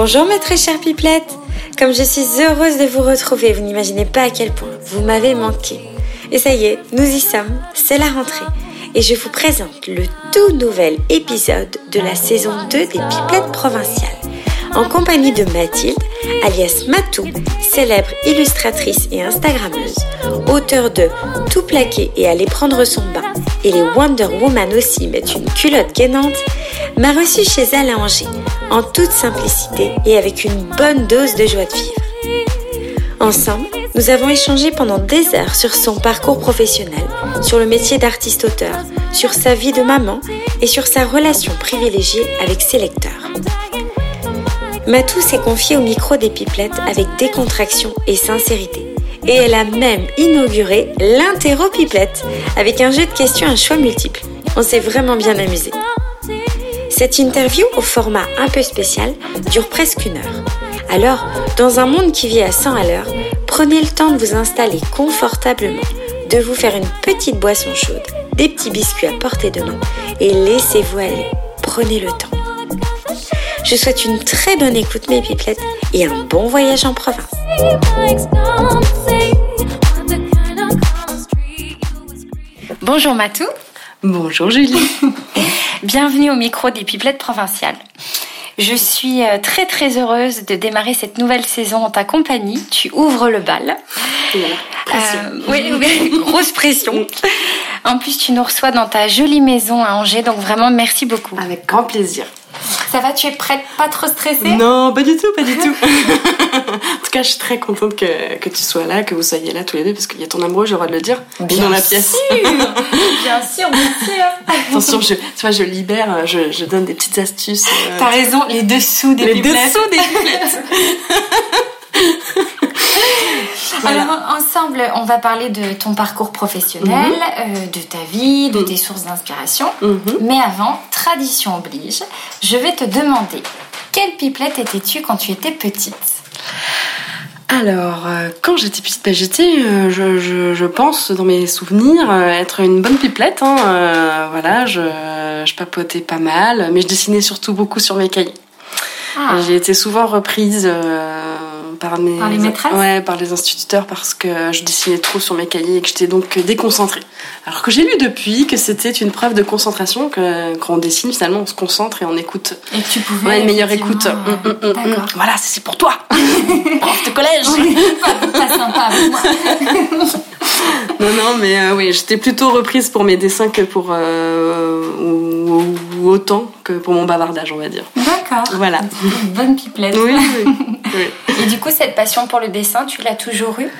Bonjour mes très chères pipelettes Comme je suis heureuse de vous retrouver, vous n'imaginez pas à quel point vous m'avez manqué. Et ça y est, nous y sommes, c'est la rentrée. Et je vous présente le tout nouvel épisode de la saison 2 des Pipelettes provinciales. En compagnie de Mathilde, alias Matou, célèbre illustratrice et Instagrammeuse, auteur de Tout plaquer et aller prendre son bain, et les Wonder Woman aussi mettent une culotte gainante, m'a reçue chez elle à Angers, en toute simplicité et avec une bonne dose de joie de vivre. Ensemble, nous avons échangé pendant des heures sur son parcours professionnel, sur le métier d'artiste-auteur, sur sa vie de maman et sur sa relation privilégiée avec ses lecteurs. Matou s'est confiée au micro des pipelettes avec décontraction et sincérité. Et elle a même inauguré l'interro pipelette avec un jeu de questions à choix multiples. On s'est vraiment bien amusé. Cette interview au format un peu spécial dure presque une heure. Alors, dans un monde qui vit à 100 à l'heure, prenez le temps de vous installer confortablement, de vous faire une petite boisson chaude, des petits biscuits à portée de main et laissez-vous aller. Prenez le temps. Je souhaite une très bonne écoute mes pipelettes et un bon voyage en province. Bonjour Matou. Bonjour Julie. Bienvenue au micro des pipelettes provinciales. Je suis euh, très très heureuse de démarrer cette nouvelle saison en ta compagnie. Tu ouvres le bal. Euh, oui, oui, grosse pression. En plus, tu nous reçois dans ta jolie maison à Angers, donc vraiment merci beaucoup. Avec grand plaisir. Ça va, tu es prête, pas trop stressée? Non, pas du tout, pas du tout. en tout cas, je suis très contente que, que, tu sois là, que vous soyez là tous les deux, parce qu'il y a ton amoureux, j'ai le droit de le dire, bien dans la pièce. Sûr. bien sûr, bien sûr. Attention, je, tu vois, je libère, je, je donne des petites astuces. Euh, T'as raison, les dessous des les dessous des. Voilà. Alors ensemble, on va parler de ton parcours professionnel, mm -hmm. euh, de ta vie, de mm -hmm. tes sources d'inspiration. Mm -hmm. Mais avant, tradition oblige, je vais te demander quelle pipelette étais-tu quand tu étais petite? Alors, euh, quand j'étais petite, bah, j'étais, euh, je, je, je, pense, dans mes souvenirs, euh, être une bonne pipelette. Hein, voilà, je, je papotais pas mal, mais je dessinais surtout beaucoup sur mes cahiers. Ah. J'ai été souvent reprise par, mes, par les maîtresses? Ouais, par les instituteurs parce que je dessinais trop sur mes cahiers et que j'étais donc déconcentrée. Alors que j'ai lu depuis que c'était une preuve de concentration, que quand on dessine, finalement, on se concentre et on écoute. Et que tu pouvais. Ouais, une meilleure écoute. Euh, mmh, mmh, mmh. Voilà, c'est pour toi Prof de collège oui, pas, pas, sympa moi. non, non, mais euh, oui, j'étais plutôt reprise pour mes dessins que pour. Euh, ou, ou, autant que pour mon bavardage, on va dire. D'accord. Voilà. Une bonne pipelette. Oui, oui. oui. Et du coup, cette passion pour le dessin, tu l'as toujours eue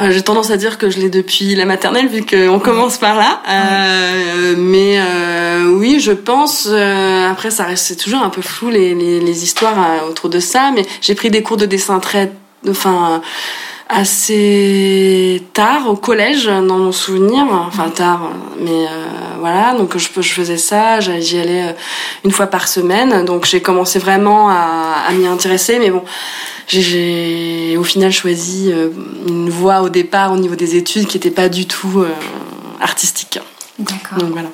euh, J'ai tendance à dire que je l'ai depuis la maternelle, vu qu'on commence par là. Euh, mais euh, oui, je pense. après, ça reste toujours un peu flou les, les, les histoires autour de ça. Mais j'ai pris des cours de dessin très, enfin, assez tard au collège dans mon souvenir enfin tard mais voilà donc je, je faisais ça j'y allais une fois par semaine donc j'ai commencé vraiment à, à m'y intéresser mais bon j'ai au final choisi une voie au départ au niveau des études qui n'était pas du tout euh, artistique d'accord donc voilà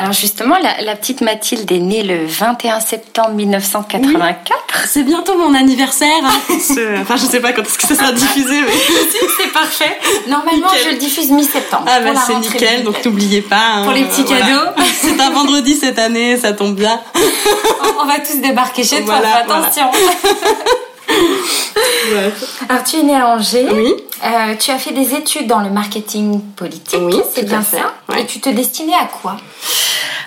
alors justement, la, la, petite Mathilde est née le 21 septembre 1984. Oui. C'est bientôt mon anniversaire. Hein. enfin, je sais pas quand est-ce que ça sera diffusé, mais c'est parfait. Normalement, nickel. je le diffuse mi-septembre. Ah bah c'est nickel, donc n'oubliez pas. Hein, pour les petits voilà. cadeaux. c'est un vendredi cette année, ça tombe bien. on, on va tous débarquer chez voilà, toi, attention. Ouais. Alors, tu es née à Angers. Oui. Euh, tu as fait des études dans le marketing politique. Oui, c'est bien ça. Ouais. Et tu te destinais à quoi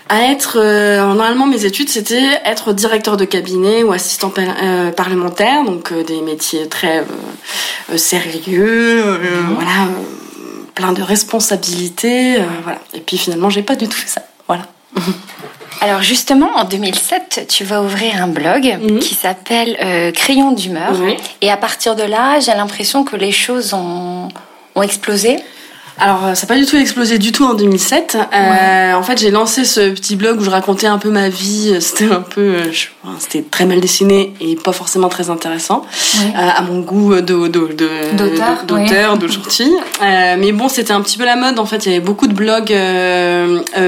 à être euh, normalement mes études c'était être directeur de cabinet ou assistant par, euh, parlementaire donc des métiers très sérieux mmh. voilà plein de responsabilités voilà et puis finalement j'ai pas du tout fait ça voilà Alors justement, en 2007, tu vas ouvrir un blog Mhm. mmh. qui s'appelle euh, Crayon d'humeur. Oui. Et à partir de là, j'ai l'impression que les choses ont, ont explosé. Alors, ça n'a pas du tout explosé du tout en 2007. Ouais. Euh, en fait, j'ai lancé ce petit blog où je racontais un peu ma vie. C'était un peu... Je c'était très mal dessiné et pas forcément très intéressant. À mon goût de d'auteur de, gentil mais bon c'était un petit peu la mode en fait. Il y avait beaucoup de blogs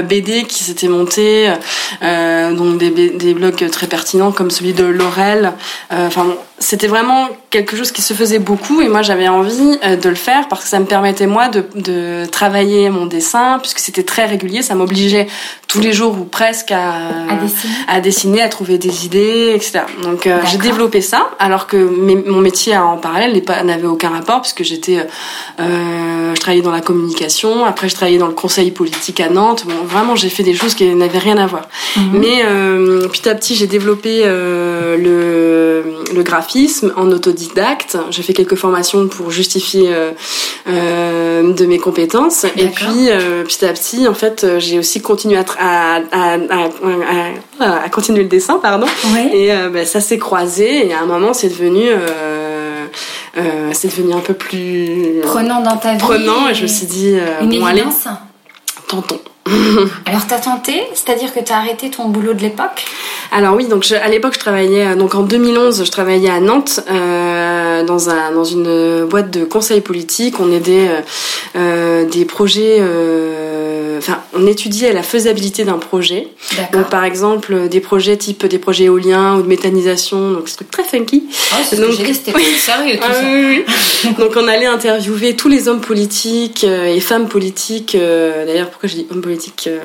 BD qui s'étaient montés donc des, des blogs très pertinents comme celui de Laurel. Enfin c'était vraiment quelque chose qui se faisait beaucoup et moi j'avais envie euh, de le faire parce que ça me permettait moi de, de travailler mon dessin puisque c'était très régulier, ça m'obligeait tous les jours ou presque à, à, dessiner. à, trouver des idées, etc. Donc euh, j'ai développé ça alors que mon métier en parallèle n'avait aucun rapport puisque j'étais, euh, je travaillais dans la communication, après je travaillais dans le conseil politique à Nantes. Bon, vraiment j'ai fait des choses qui n'avaient rien à voir. Mhm. Mais euh, petit à petit j'ai développé le, le graphisme en autodidacte. J'ai fait quelques formations pour justifier de mes compétences. Et puis, petit à petit, en fait, j'ai aussi continué à, à, continuer le dessin, pardon. Et ben, ça s'est croisé. Et à un moment, c'est devenu... c'est devenu un peu plus prenant dans ta vie. Prenant, et je me suis dit, une bon, allez, tentons. Alors t'as tenté, c'est-à-dire que t'as arrêté ton boulot de l'époque? Alors oui, donc à l'époque je travaillais, euh, donc en 2011 je travaillais à Nantes euh, dans un dans une boîte de conseil politique. On aidait euh, euh des projets, euh, enfin on étudiait la faisabilité d'un projet. Donc par exemple des projets type des projets éoliens ou de méthanisation, donc c'est truc très funky. Oh, c'est donc c'était sérieux tout ah ça. Oui, oui. donc on allait interviewer tous les hommes politiques et femmes politiques. D'ailleurs pourquoi je dis hommes politiques politique euh,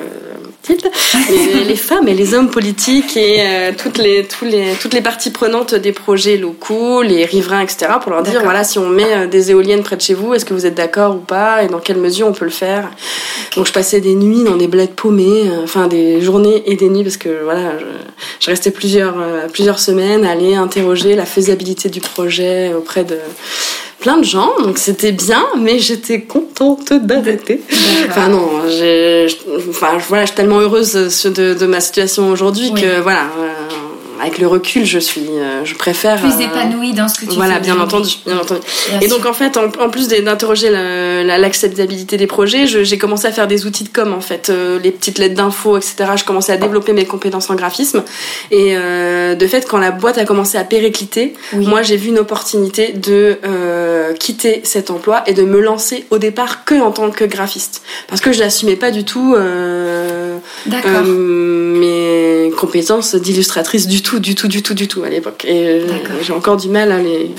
les, les, femmes et les hommes politiques et euh, toutes les tous les toutes les parties prenantes des projets locaux, les riverains, etc. pour leur dire voilà si on met euh, des éoliennes près de chez vous, est-ce que vous êtes d'accord ou pas et dans quelle mesure on peut le faire. Donc je passais des nuits dans des bleds paumés, enfin des journées et des nuits parce que voilà je, je restais plusieurs plusieurs semaines à aller interroger la faisabilité du projet auprès de plein de gens, donc c'était bien, mais j'étais contente d'arrêter. Enfin non, j'ai, enfin voilà, je suis tellement heureuse de, de ma situation aujourd'hui que voilà. Euh, avec le recul, je suis, euh, je préfère. Plus euh, épanouie dans ce que tu voilà, fais. Voilà, bien entendu, bien entendu. Et donc en fait, en, plus d'interroger l'acceptabilité des projets, j'ai commencé à faire des outils de com en fait, euh, les petites lettres d'infos, etc. Je commençais à développer mes compétences en graphisme. Et de fait, quand la boîte a commencé à péricliter, moi j'ai vu une opportunité de quitter cet emploi et de me lancer au départ que en tant que graphiste, parce que je n'assumais pas du tout mes compétences d'illustratrice du tout du tout, du tout, du tout à l'époque. Et euh, j'ai encore du mal à les.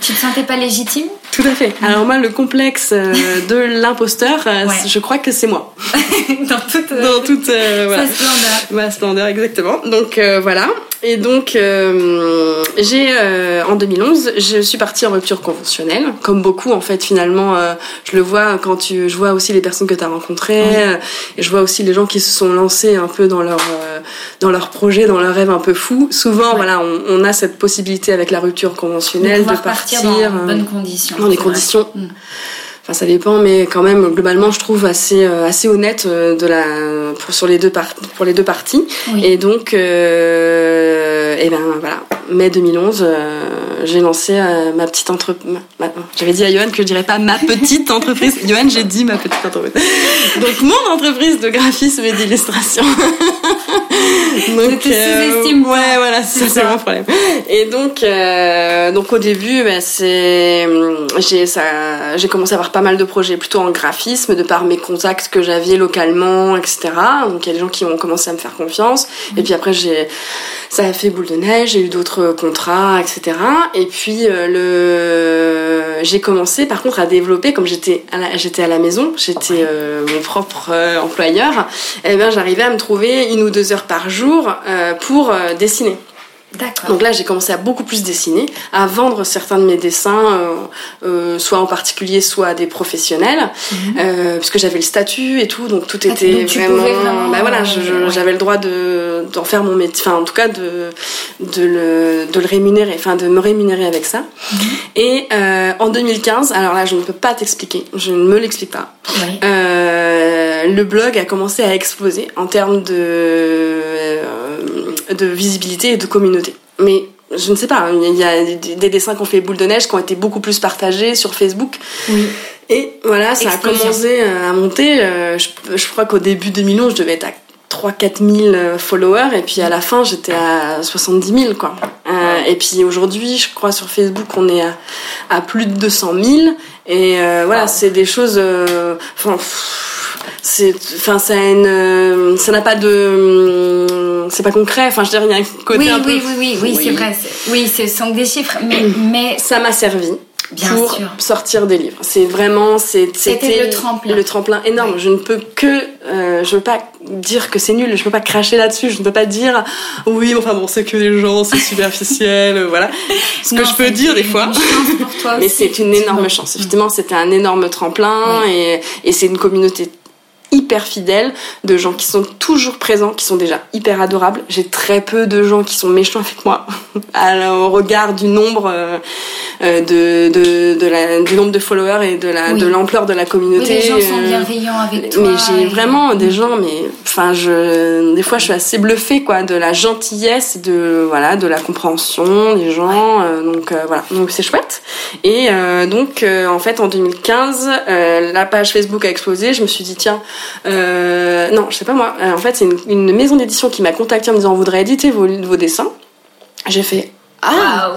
Tu te sentais pas légitime Tout à fait. Alors moi, le complexe euh, de l'imposteur, euh, je crois que c'est moi. Dans toute. Dans toute. voilà. Ma splendeur, exactement. Donc voilà. Et donc, euh, j'ai euh, en 2011, je suis partie en rupture conventionnelle, comme beaucoup en fait. Finalement, euh, je le vois quand tu, je vois aussi les personnes que tu as rencontrées, et je vois aussi les gens qui se sont lancés un peu dans leur dans leur projet, dans leur rêve un peu fou. Souvent, voilà, on, on, a cette possibilité avec la rupture conventionnelle de, partir, dans de bonnes conditions, dans des conditions. Mm. Enfin, ça dépend, mais quand même, globalement, je trouve assez, euh, assez honnête euh, de la, pour, sur les deux par, pour les deux parties. Et donc, euh, et ben voilà, mai 2011, euh, j'ai lancé ma petite entreprise. J'avais dit à Johan que je dirais pas ma petite entreprise. Johan, j'ai dit ma petite entreprise. Donc, mon entreprise de graphisme et d'illustration. donc, euh, ouais, voilà, c'est mon problème. Et donc, donc au début, ben, c'est, j'ai ça, j'ai commencé à avoir pas mal de projets plutôt en graphisme, de par mes contacts que j'avais localement, etc. Donc il y a des gens qui ont commencé à me faire confiance. Et puis après, j'ai, ça a fait boule de neige, j'ai eu d'autres contrats, etc. Et puis euh, le, j'ai commencé par contre à développer, comme j'étais à la, j'étais à la maison, j'étais euh, mon propre euh, employeur. Et eh ben j'arrivais à me trouver une ou deux heures par jour pour dessiner. Donc là, j'ai commencé à beaucoup plus dessiner, à vendre certains de mes dessins, euh, euh, soit en particulier, soit à des professionnels, mhm. euh, puisque j'avais le statut et tout, donc tout ah, était vraiment, Bah voilà, j'avais le droit de d'en faire mon métier, enfin en tout cas de de le de le rémunérer, enfin de me rémunérer avec ça. Mhm. Et en 2015, alors là, je ne peux pas t'expliquer, je ne me l'explique pas. le blog a commencé à exploser en termes de de visibilité et de communauté. Mais je ne sais pas, il y a des dessins qui ont fait boule de neige qui ont été beaucoup plus partagés sur Facebook. Et voilà, ça a commencé à monter. Euh, je, crois qu'au début 2011, je devais être à 3-4 000 followers et puis à la fin j'étais à 70 000 quoi. Euh, et puis aujourd'hui je crois sur Facebook on est à, à plus de 200 000 et euh, voilà c'est des choses euh, enfin c'est enfin ça a une euh, ça n'a pas de c'est pas concret enfin je dirais il y a un côté Oui, un peu oui, oui, oui, oui, c'est vrai. Oui, ce sont des chiffres, mais, mais ça m'a servi Bien pour sûr. sortir des livres. C'est vraiment c'est C'était le tremplin. le tremplin énorme. Je ne peux que euh, je veux pas dire que c'est nul, je peux pas cracher là-dessus, je ne peux pas dire oui, enfin bon, c'est que les gens, c'est superficiel, euh, voilà. Ce que je peux dire des fois. pour toi Mais c'est une énorme chance. Effectivement, c'était un énorme tremplin Oui. et, et c'est une communauté hyper fidèle de gens qui sont toujours présents, qui sont déjà hyper adorables. J'ai très peu de gens qui sont méchants avec moi à- au regard du nombre euh, euh, de, de, de la, du nombre de followers et de la Oui. de l'ampleur de la Oui, communauté. les gens sont euh, bienveillants avec toi. mais j'ai et- vraiment des gens, mais enfin, je, des fois, je suis assez bluffée, quoi, de la gentillesse, de voilà, de la compréhension des gens. euh, donc euh, voilà, donc c'est chouette. Et euh, donc, euh, en fait, en 2015, euh, la page Facebook a explosé. Je me suis dit tiens, euh, non, je sais pas moi. Euh, en fait, c'est une, maison d'édition qui m'a contacté en me disant on voudrait éditer vos dessins. J'ai fait ah.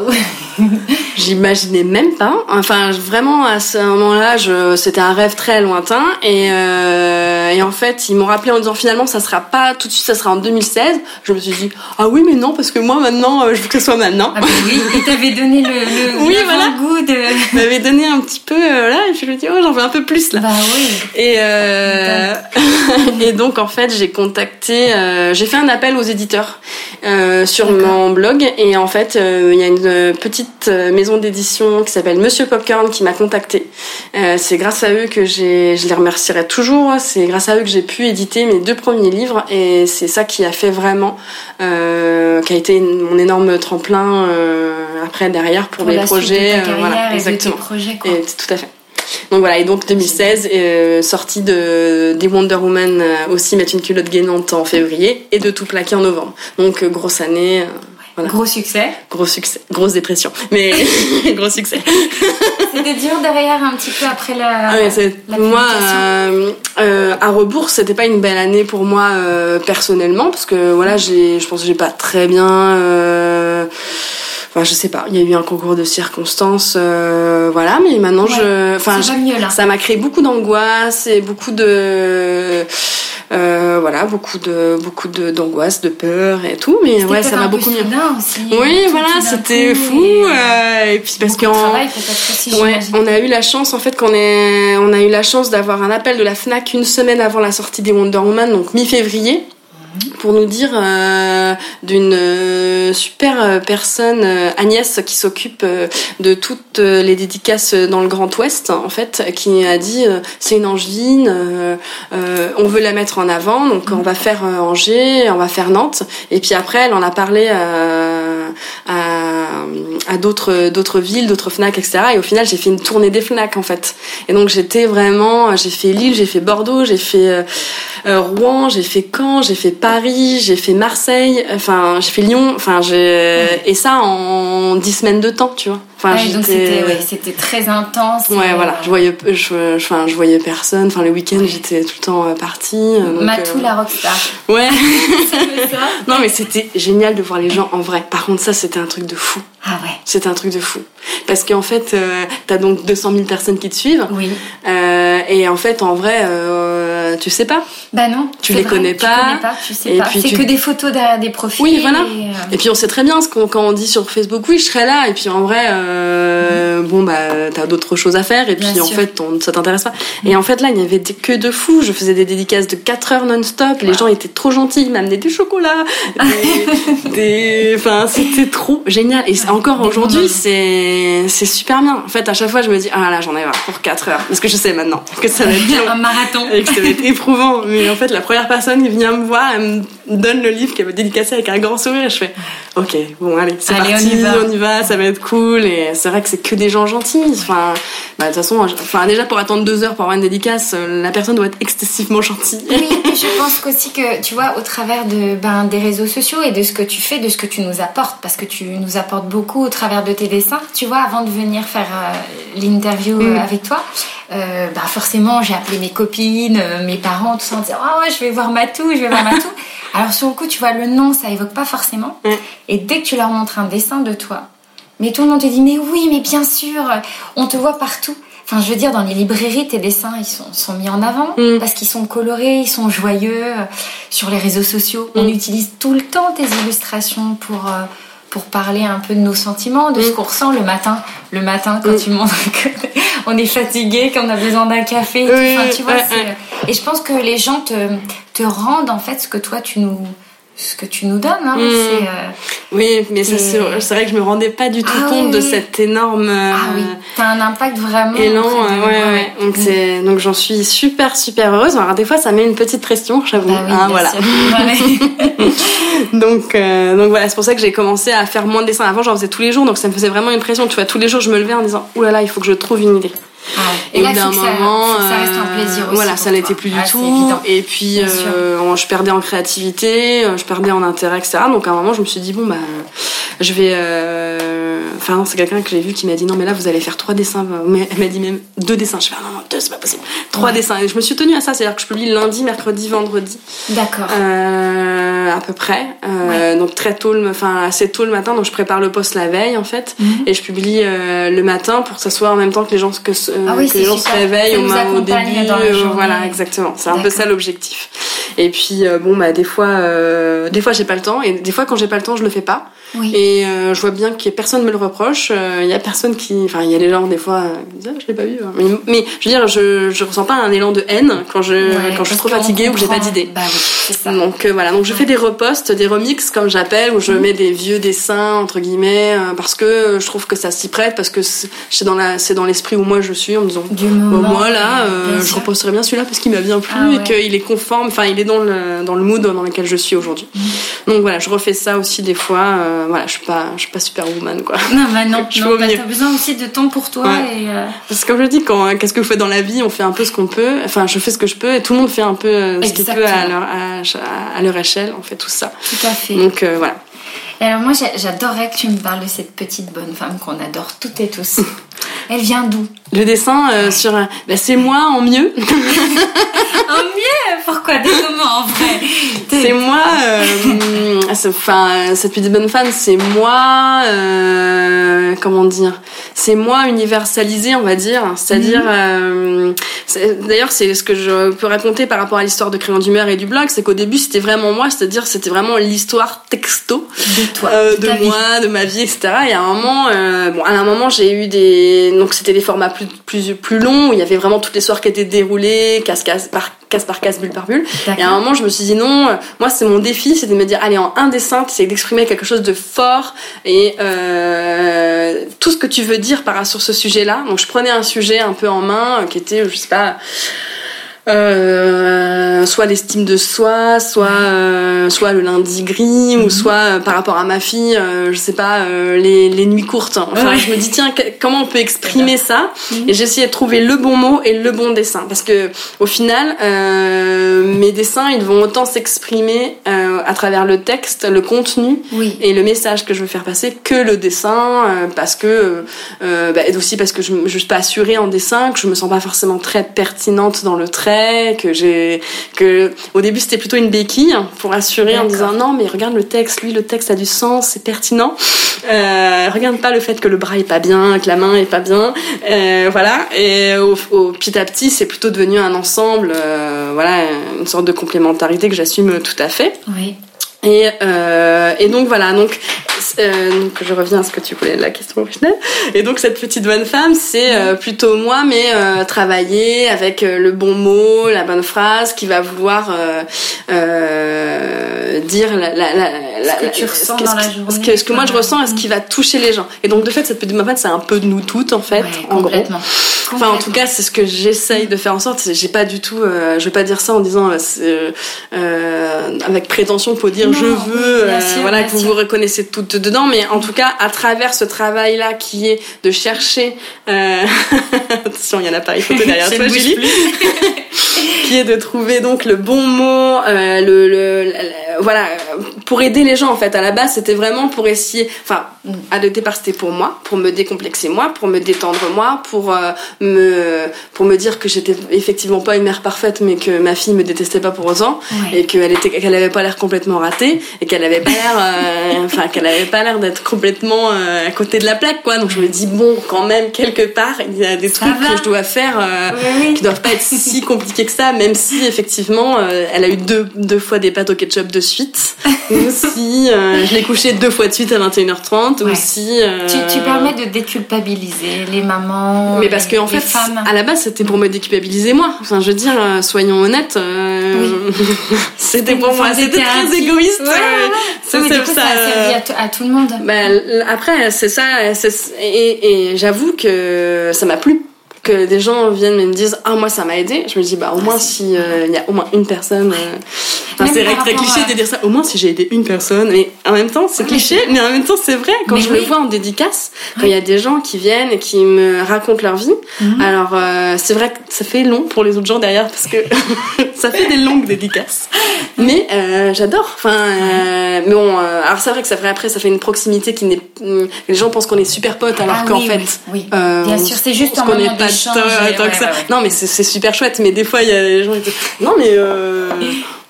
J'imaginais même pas. Enfin, vraiment, à ce moment-là, c'était un rêve très lointain. Et, euh... et en fait, ils m'ont rappelé en disant finalement, ça sera pas tout de suite, ça sera en 2016. Je me suis dit, ah oui, mais non, parce que moi, maintenant, euh, je veux que ce soit maintenant. Ah oui, et t'avais donné le, le Oui, voilà. goût de. Ils m'avaient donné un petit peu, euh, là, et puis je me dis, oh, j'en veux un peu plus, là. Bah oui. Et, euh, et donc en fait j'ai contacté, j'ai fait un appel aux éditeurs sur mon blog et en fait il y a une petite euh, maison d'édition qui s'appelle Monsieur Popcorn qui m'a contacté. Euh, c'est grâce à eux que j'ai, je les remercierai toujours. C'est grâce à eux que j'ai pu éditer mes deux premiers livres et c'est ça qui a fait vraiment, euh, qui a été mon énorme tremplin euh, après derrière pour, mes suite de projets. ta euh, voilà, et de exactement. tes projets, quoi. Et tout à fait. Donc voilà, et donc 2016, euh, sortie de des Wonder Woman euh, aussi mettre une culotte gainante en février et de tout plaquer en novembre. Donc euh, grosse année, euh, voilà. Gros succès. gros succès, grosse dépression, mais gros succès. C'était dur derrière un petit peu après la. Ah ouais, c'est- la moi, euh, euh, à rebours, c'était pas une belle année pour moi euh, personnellement parce que voilà, j'ai, je pense que j'ai pas très bien. Enfin, je sais pas. Il y a eu un concours de circonstances, voilà. Mais maintenant, Ouais, je, enfin, ça m'a créé beaucoup d'angoisse et beaucoup de, euh, voilà, beaucoup de, beaucoup de d'angoisse, de peur et tout. Mais ouais, ça peu beaucoup mieux. aussi. Oui, voilà, c'était fou. et, euh, et puis parce aussi, Ouais, on a eu la chance en fait qu'on ait, on a eu la chance d'avoir un appel de la Fnac une semaine avant la sortie des Wonder Woman, donc mi-février, pour nous dire euh, d'une euh, super euh, personne, euh, Agnès, qui s'occupe de toutes les dédicaces dans le Grand Ouest, en fait, qui a dit euh, c'est une angevine, euh, on veut la mettre en avant, donc on va faire Angers, on va faire Nantes, et puis après elle en a parlé à, à d'autres d'autres villes, d'autres Fnac, etc. Et au final j'ai fait une tournée des Fnac en fait. Et donc j'étais vraiment, j'ai fait Lille, j'ai fait Bordeaux, j'ai fait Rouen, j'ai fait Caen, j'ai fait Paris, j'ai fait Marseille, enfin j'ai fait Lyon, enfin j'ai et ça en dix semaines de temps, tu vois. Enfin Ouais, donc c'était ouais, très intense. Ouais, voilà, euh, je voyais, je, je, enfin, je voyais personne. Enfin, le week-end, j'étais tout le temps euh, partie. euh, donc, Matou euh, la rockstar. Ouais. Non, mais c'était génial de voir les gens en vrai. Par contre, ça, c'était un truc de fou. Ah ouais. C'était un truc de fou. Parce qu'en fait, euh, t'as donc 200 000 personnes qui te suivent. Oui. Euh, et en fait, en vrai, euh, tu sais pas. Bah non. Tu les vrai, connais tu pas. connais pas, tu sais Et pas. C'est tu- que des photos derrière des profils. Oui, voilà. et, Et puis on sait très bien ce qu'on quand on dit sur Facebook, oui, je serai là. Et puis en vrai, euh, bon bah t'as d'autres choses à faire. Et puis Bien en sûr. fait, on, ça t'intéresse pas. Et en fait là, il y avait des, que de fous. Je faisais des dédicaces de 4 heures non-stop. Les gens étaient trop gentils. Ils m'amenaient du chocolat, des, des- enfin c'était trop génial. Et c'est- encore aujourd'hui, c'est c'est super bien. En fait, à chaque fois, je me dis ah là, j'en ai marre pour 4 heures parce que je sais maintenant que ça va être un marathon. et que ça va être éprouvant. Mais en fait, la première personne qui vient me voir, elle me donne le livre qu'elle veut dédicacer avec un grand sourire. Je fais, ok, bon, allez, c'est parti, on y va. ça va être cool. Et, c'est vrai que c'est que des gens gentils. Enfin, bah, de toute façon, enfin, déjà pour attendre deux heures pour avoir une dédicace, euh, la personne doit être excessivement gentille. Oui, et je pense aussi que, tu vois, au travers de, ben, des réseaux sociaux et de ce que tu fais, de ce que tu nous apportes, parce que tu nous apportes beaucoup au travers de tes dessins, tu vois, avant de venir faire euh, l'interview Mm. euh, avec toi, euh, bah forcément, j'ai appelé mes copines, mes parents, tout ça, en disant, ah ouais, je vais voir Matou, je vais voir Matou. Alors sur le coup, tu vois, le nom, ça évoque pas forcément. Ouais. Et dès que tu leur montres un dessin de toi, mais tout le monde te dit, mais oui, mais bien sûr, on te voit partout. Enfin, je veux dire, dans les librairies, tes dessins, ils sont, sont mis en avant Mm. parce qu'ils sont colorés, ils sont joyeux. Sur les réseaux sociaux, on Mm. utilise tout le temps tes illustrations pour, euh, pour parler un peu de nos sentiments, de ce Mm. qu'on ressent le matin. Le matin, quand tu montres qu'on est fatigué, qu'on a besoin d'un café. et tout. Enfin, tu vois. Et je pense que les gens te, te rendent en fait ce que toi, tu nous, ce que tu nous donnes. hein. Mm. C'est, euh, Oui, mais Et- c'est vrai que je me rendais pas du tout Ah compte oui, de oui. cet énorme euh, Ah oui, t'as un impact vraiment. élan. euh, ouais, ouais. Donc, Mm. donc j'en suis super, super heureuse. Alors, des fois, ça met une petite pression, j'avoue. Bah oui, Hein, voilà. donc, euh, donc voilà, c'est pour ça que j'ai commencé à faire moins de dessins. Avant, j'en faisais tous les jours, donc ça me faisait vraiment une pression. Tu vois, tous les jours, je me levais en disant, ouh là là, il faut que je trouve une idée. Ah ouais. Et, bout d'un ça- reste un euh, plaisir aussi. voilà, ça n'était plus du Ah, tout. Et puis, euh, je perdais en créativité, euh, je perdais en intérêt, etc. Donc à un moment, je me suis dit bon bah, je vais. euh, Enfin, non, c'est quelqu'un que j'ai vu qui m'a dit non mais là vous allez faire trois dessins. Mais elle m'a dit même deux dessins. Je fais ah, non non deux c'est pas possible. Trois Ouais. dessins. Et je me suis tenue à ça, c'est-à-dire que je publie lundi, mercredi, vendredi, D'accord. euh, à peu près. Donc très tôt, le- enfin assez tôt le matin. Donc je prépare le poste la veille en fait, Mhm. et je publie le matin pour que ça soit en même temps que les gens que, euh, Ah oui, que gens se Ça au, nous ma- au début. euh, voilà, exactement. C'est un peu ça l'objectif. Et puis euh, bon bah des fois, euh, des fois j'ai pas le temps, et des fois quand j'ai pas le temps je le fais pas. Oui. Et euh, je vois bien que personne me le reproche. Il y a personne qui, enfin il y a des gens des fois euh, qui disent ah, je l'ai pas vu. hein. Mais, mais je veux dire je je ressens pas un élan de haine quand je Ouais, quand je suis trop fatiguée ou que j'ai pas d'idée. Bah oui. Donc euh, voilà, donc je fais des reposts, des remixes comme j'appelle, où je mets des vieux dessins entre guillemets, euh, parce que je trouve que ça s'y prête, parce que c'est dans la, c'est dans l'esprit où moi je suis, en me disant. Du moment. moi là, euh, je sûr. reposterais bien celui-là parce qu'il m'a bien plu Ah ouais. et qu'il est conforme, enfin il est dans le dans le mood dans lequel je suis aujourd'hui. Mm. Donc voilà, je refais ça aussi des fois. euh, voilà, je suis pas je suis pas superwoman quoi. Non, bah non, Je non bah, t'as besoin aussi de temps pour toi Ouais. et euh, Parce que comme je dis, quand hein, qu'est-ce que vous faites dans la vie, on fait un peu ce qu'on peut. Enfin, je fais ce que je peux et tout le monde fait un peu euh, ce qu'il peut à leur à, à leur échelle. On fait tout ça. tout à fait. Donc euh, voilà. Et alors moi, j'a- j'adorerais que tu me parles de cette petite bonne femme qu'on adore toutes et tous. Elle vient d'où? Le dessin euh, sur, euh, bah, c'est moi en mieux. Oh mieux Pourquoi Des moments en vrai c'est moi. euh, Enfin, cette petite bonne femme, c'est moi. euh, comment dire C'est moi universalisé, on va dire. C'est-à-dire, euh, c'est- d'ailleurs, c'est ce que je peux raconter par rapport à l'histoire de Crayon d'humeur et du blog, c'est qu'au début, c'était vraiment moi. C'est-à-dire, c'était vraiment l'histoire texto. De toi, Euh, de de vie. moi, de ma vie, etc. Et à un moment, euh, bon, à un moment, j'ai eu des, donc c'était des formats plus plus plus longs où il y avait vraiment toutes les soirs qui étaient déroulées, case case par case par case, bulle par bulle. Et à un moment, je me suis dit non, euh, moi, c'est mon défi, c'est de me dire, allez, en un dessin, c'est d'exprimer quelque chose de fort et euh, tout ce que tu veux dire par sur ce sujet-là. Donc, je prenais un sujet un peu en main euh, qui était, je sais pas. Euh, soit l'estime de soi, soit euh, soit le lundi gris, ou soit euh, par rapport à ma fille, euh, je sais pas, euh, les, les nuits courtes. Enfin, Ouais. je me dis tiens, comment on peut exprimer ça Mhm. Et j'ai essayé de trouver le bon mot et le bon dessin, parce que au final, euh, mes dessins, ils vont autant s'exprimer euh, à travers le texte, le contenu Oui. et le message que je veux faire passer que le dessin euh, parce que euh, euh, bah, et aussi parce que je, je suis pas assurée en dessin que je me sens pas forcément très pertinente dans le trait que j'ai que au début c'était plutôt une béquille pour assurer en disant non mais regarde le texte lui le texte a du sens c'est pertinent. Euh, regarde pas le fait que le bras est pas bien que la main est pas bien. Euh, voilà. Et au, au- petit à petit c'est plutôt devenu un ensemble euh, voilà une sorte de complémentarité que j'assume tout à fait. Oui. Et, euh, et donc voilà, donc, euh, donc je reviens à ce que tu voulais, la question originelle. Et donc cette petite bonne femme, c'est euh, plutôt moi, mais euh, travailler avec euh, le bon mot, la bonne phrase, qui va vouloir euh, euh, dire la, la, la, ce que tu ressens dans la journée. Ce que, ce que moi je ressens et ce qui va toucher les gens. Et donc de fait, cette petite ma c'est un peu de nous toutes en fait, Ouais, en gros. Enfin, en tout cas, c'est ce que j'essaye de faire en sorte. J'ai pas du tout, euh, je vais pas dire ça en disant euh, euh, avec prétention pour dire Je veux, euh, sûr, voilà, que vous vous reconnaissez toutes dedans. Mais en tout cas, à travers ce travail-là, qui est de chercher, euh... attention, il y a un appareil photo derrière toi, Julie, qui est de trouver donc le bon mot, euh, le, le, le- voilà, pour aider les gens en fait. À la base, c'était vraiment pour essayer, enfin, à le départ, c'était pour moi, pour me décomplexer moi, pour me détendre moi, pour euh, me, pour me dire que j'étais effectivement pas une mère parfaite, mais que ma fille me détestait pas pour autant, Ouais. et qu'elle était, qu'elle avait pas l'air complètement ratée, et qu'elle avait pas l'air, euh, enfin, qu'elle avait pas l'air d'être complètement à côté de la plaque, quoi. Donc je me dis bon, quand même quelque part, il y a des trucs que je dois faire. Oui, oui. qui doivent pas être si compliqués que ça, même si effectivement euh, elle a eu deux, deux fois des pâtes au ketchup de suite, ou si euh, je l'ai couché deux fois de suite à 21h30, Ouais. ou si... euh, Tu, tu permets de déculpabiliser les mamans, Mais parce que en les fait, femmes. à la base, c'était pour me déculpabiliser moi. Enfin, je veux dire, euh, soyons honnêtes, euh, c'était pour moi, c'était très égoïste. Ouais, euh, ouais, mais c'est- du coup, ça, a servi à, tout le monde. bah, après, c'est ça, et j'avoue que ça m'a plu que des gens viennent et me disent ah moi ça m'a aidé. Je me dis bah au moins si euh, il y a au moins une personne euh, enfin, c'est très cliché de dire ça. Au moins si j'ai aidé une personne mais en même temps c'est Ouais, cliché mais en même temps c'est vrai. Quand Mais je le oui. vois en dédicace quand il y a des gens qui viennent et qui me racontent leur vie Mhm. alors euh, c'est vrai que ça fait long pour les autres gens derrière parce que ça fait des longues dédicaces. Mais euh, j'adore. Enfin euh, mais bon alors c'est vrai que ça fait après ça fait une proximité qui n'est les gens pensent qu'on est super potes alors Ah qu'en fait oui, Bien on- sûr, c'est juste on connaît moment pas tant, ouais, que ça. ouais, ouais. non mais c'est super chouette mais des fois il y a des gens qui disent non mais euh,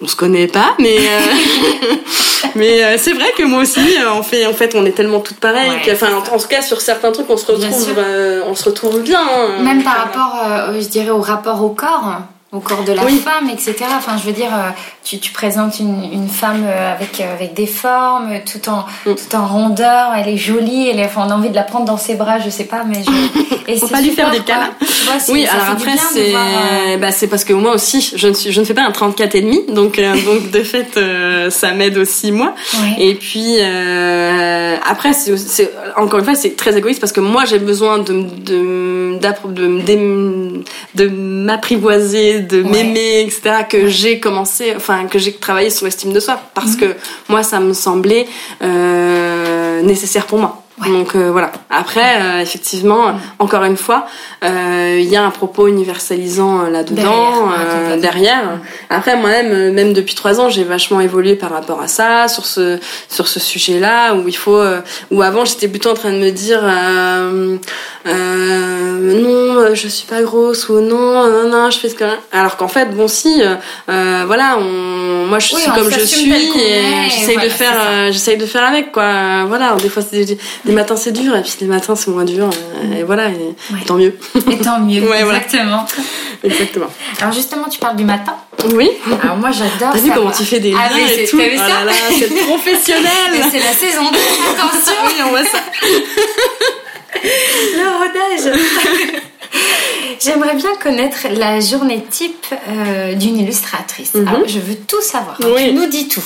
on se connaît pas mais euh, mais euh, c'est vrai que moi aussi euh, en fait en fait on est tellement toutes pareilles Ouais, que, enfin en, en tout cas sur certains trucs on se retrouve euh, on se retrouve bien hein. Même par rapport, euh, je dirais, au rapport au corps, au corps de la Oui. femme, etc. Enfin, je veux dire, euh, tu, tu présentes une, une femme euh, avec, euh, avec des formes, tout en, Mm. tout en rondeur, elle est jolie, elle est, enfin, on a envie de la prendre dans ses bras, je sais pas, mais je... Et Faut pas lui faire des câlins. Oui, alors après c'est euh, bah, parce que moi aussi je ne suis je ne fais pas un 34 et demi donc euh, donc de fait euh, ça m'aide aussi moi ouais. Et puis après, c'est encore une fois, c'est très égoïste parce que moi, j'ai besoin de de de de m'apprivoiser, de Ouais. m'aimer, etc. Que j'ai commencé, enfin que j'ai travaillé sur l'estime de soi parce Mhm. que moi, ça me semblait euh, nécessaire pour moi. Ouais. Donc euh, voilà. Après, euh, effectivement, encore une fois, euh, il y a un propos universalisant euh, là-dedans, Derrière, euh, derrière. Après, moi-même, euh, même depuis trois ans, j'ai vachement évolué par rapport à ça, sur ce sur ce sujet-là, où il faut, euh, où avant j'étais plutôt en train de me dire, euh, euh, non, euh, je suis pas grosse ou non, non, non, je fais ce que, alors qu'en fait, bon si, euh, euh, voilà, on, moi je suis comme je suis et j'essaye voilà, de faire, euh, j'essaye de faire avec quoi. Voilà, des fois c'est des, des matins c'est dur et puis des matins c'est moins dur euh, et voilà, et Ouais. tant mieux. Et tant mieux, Ouais, voilà. exactement. Exactement. Alors justement, tu parles du matin. Oui. Alors moi, j'adore T'as vu comment tu fais des Ah et tout t'as vu Oh ça là là, c'est professionnel. c'est la saison 2, attention oui, on voit ça. Le rodage J'aimerais bien connaître la journée type euh, d'une illustratrice. Mhm. Alors, je veux tout savoir. Oui. Tu nous dis tout.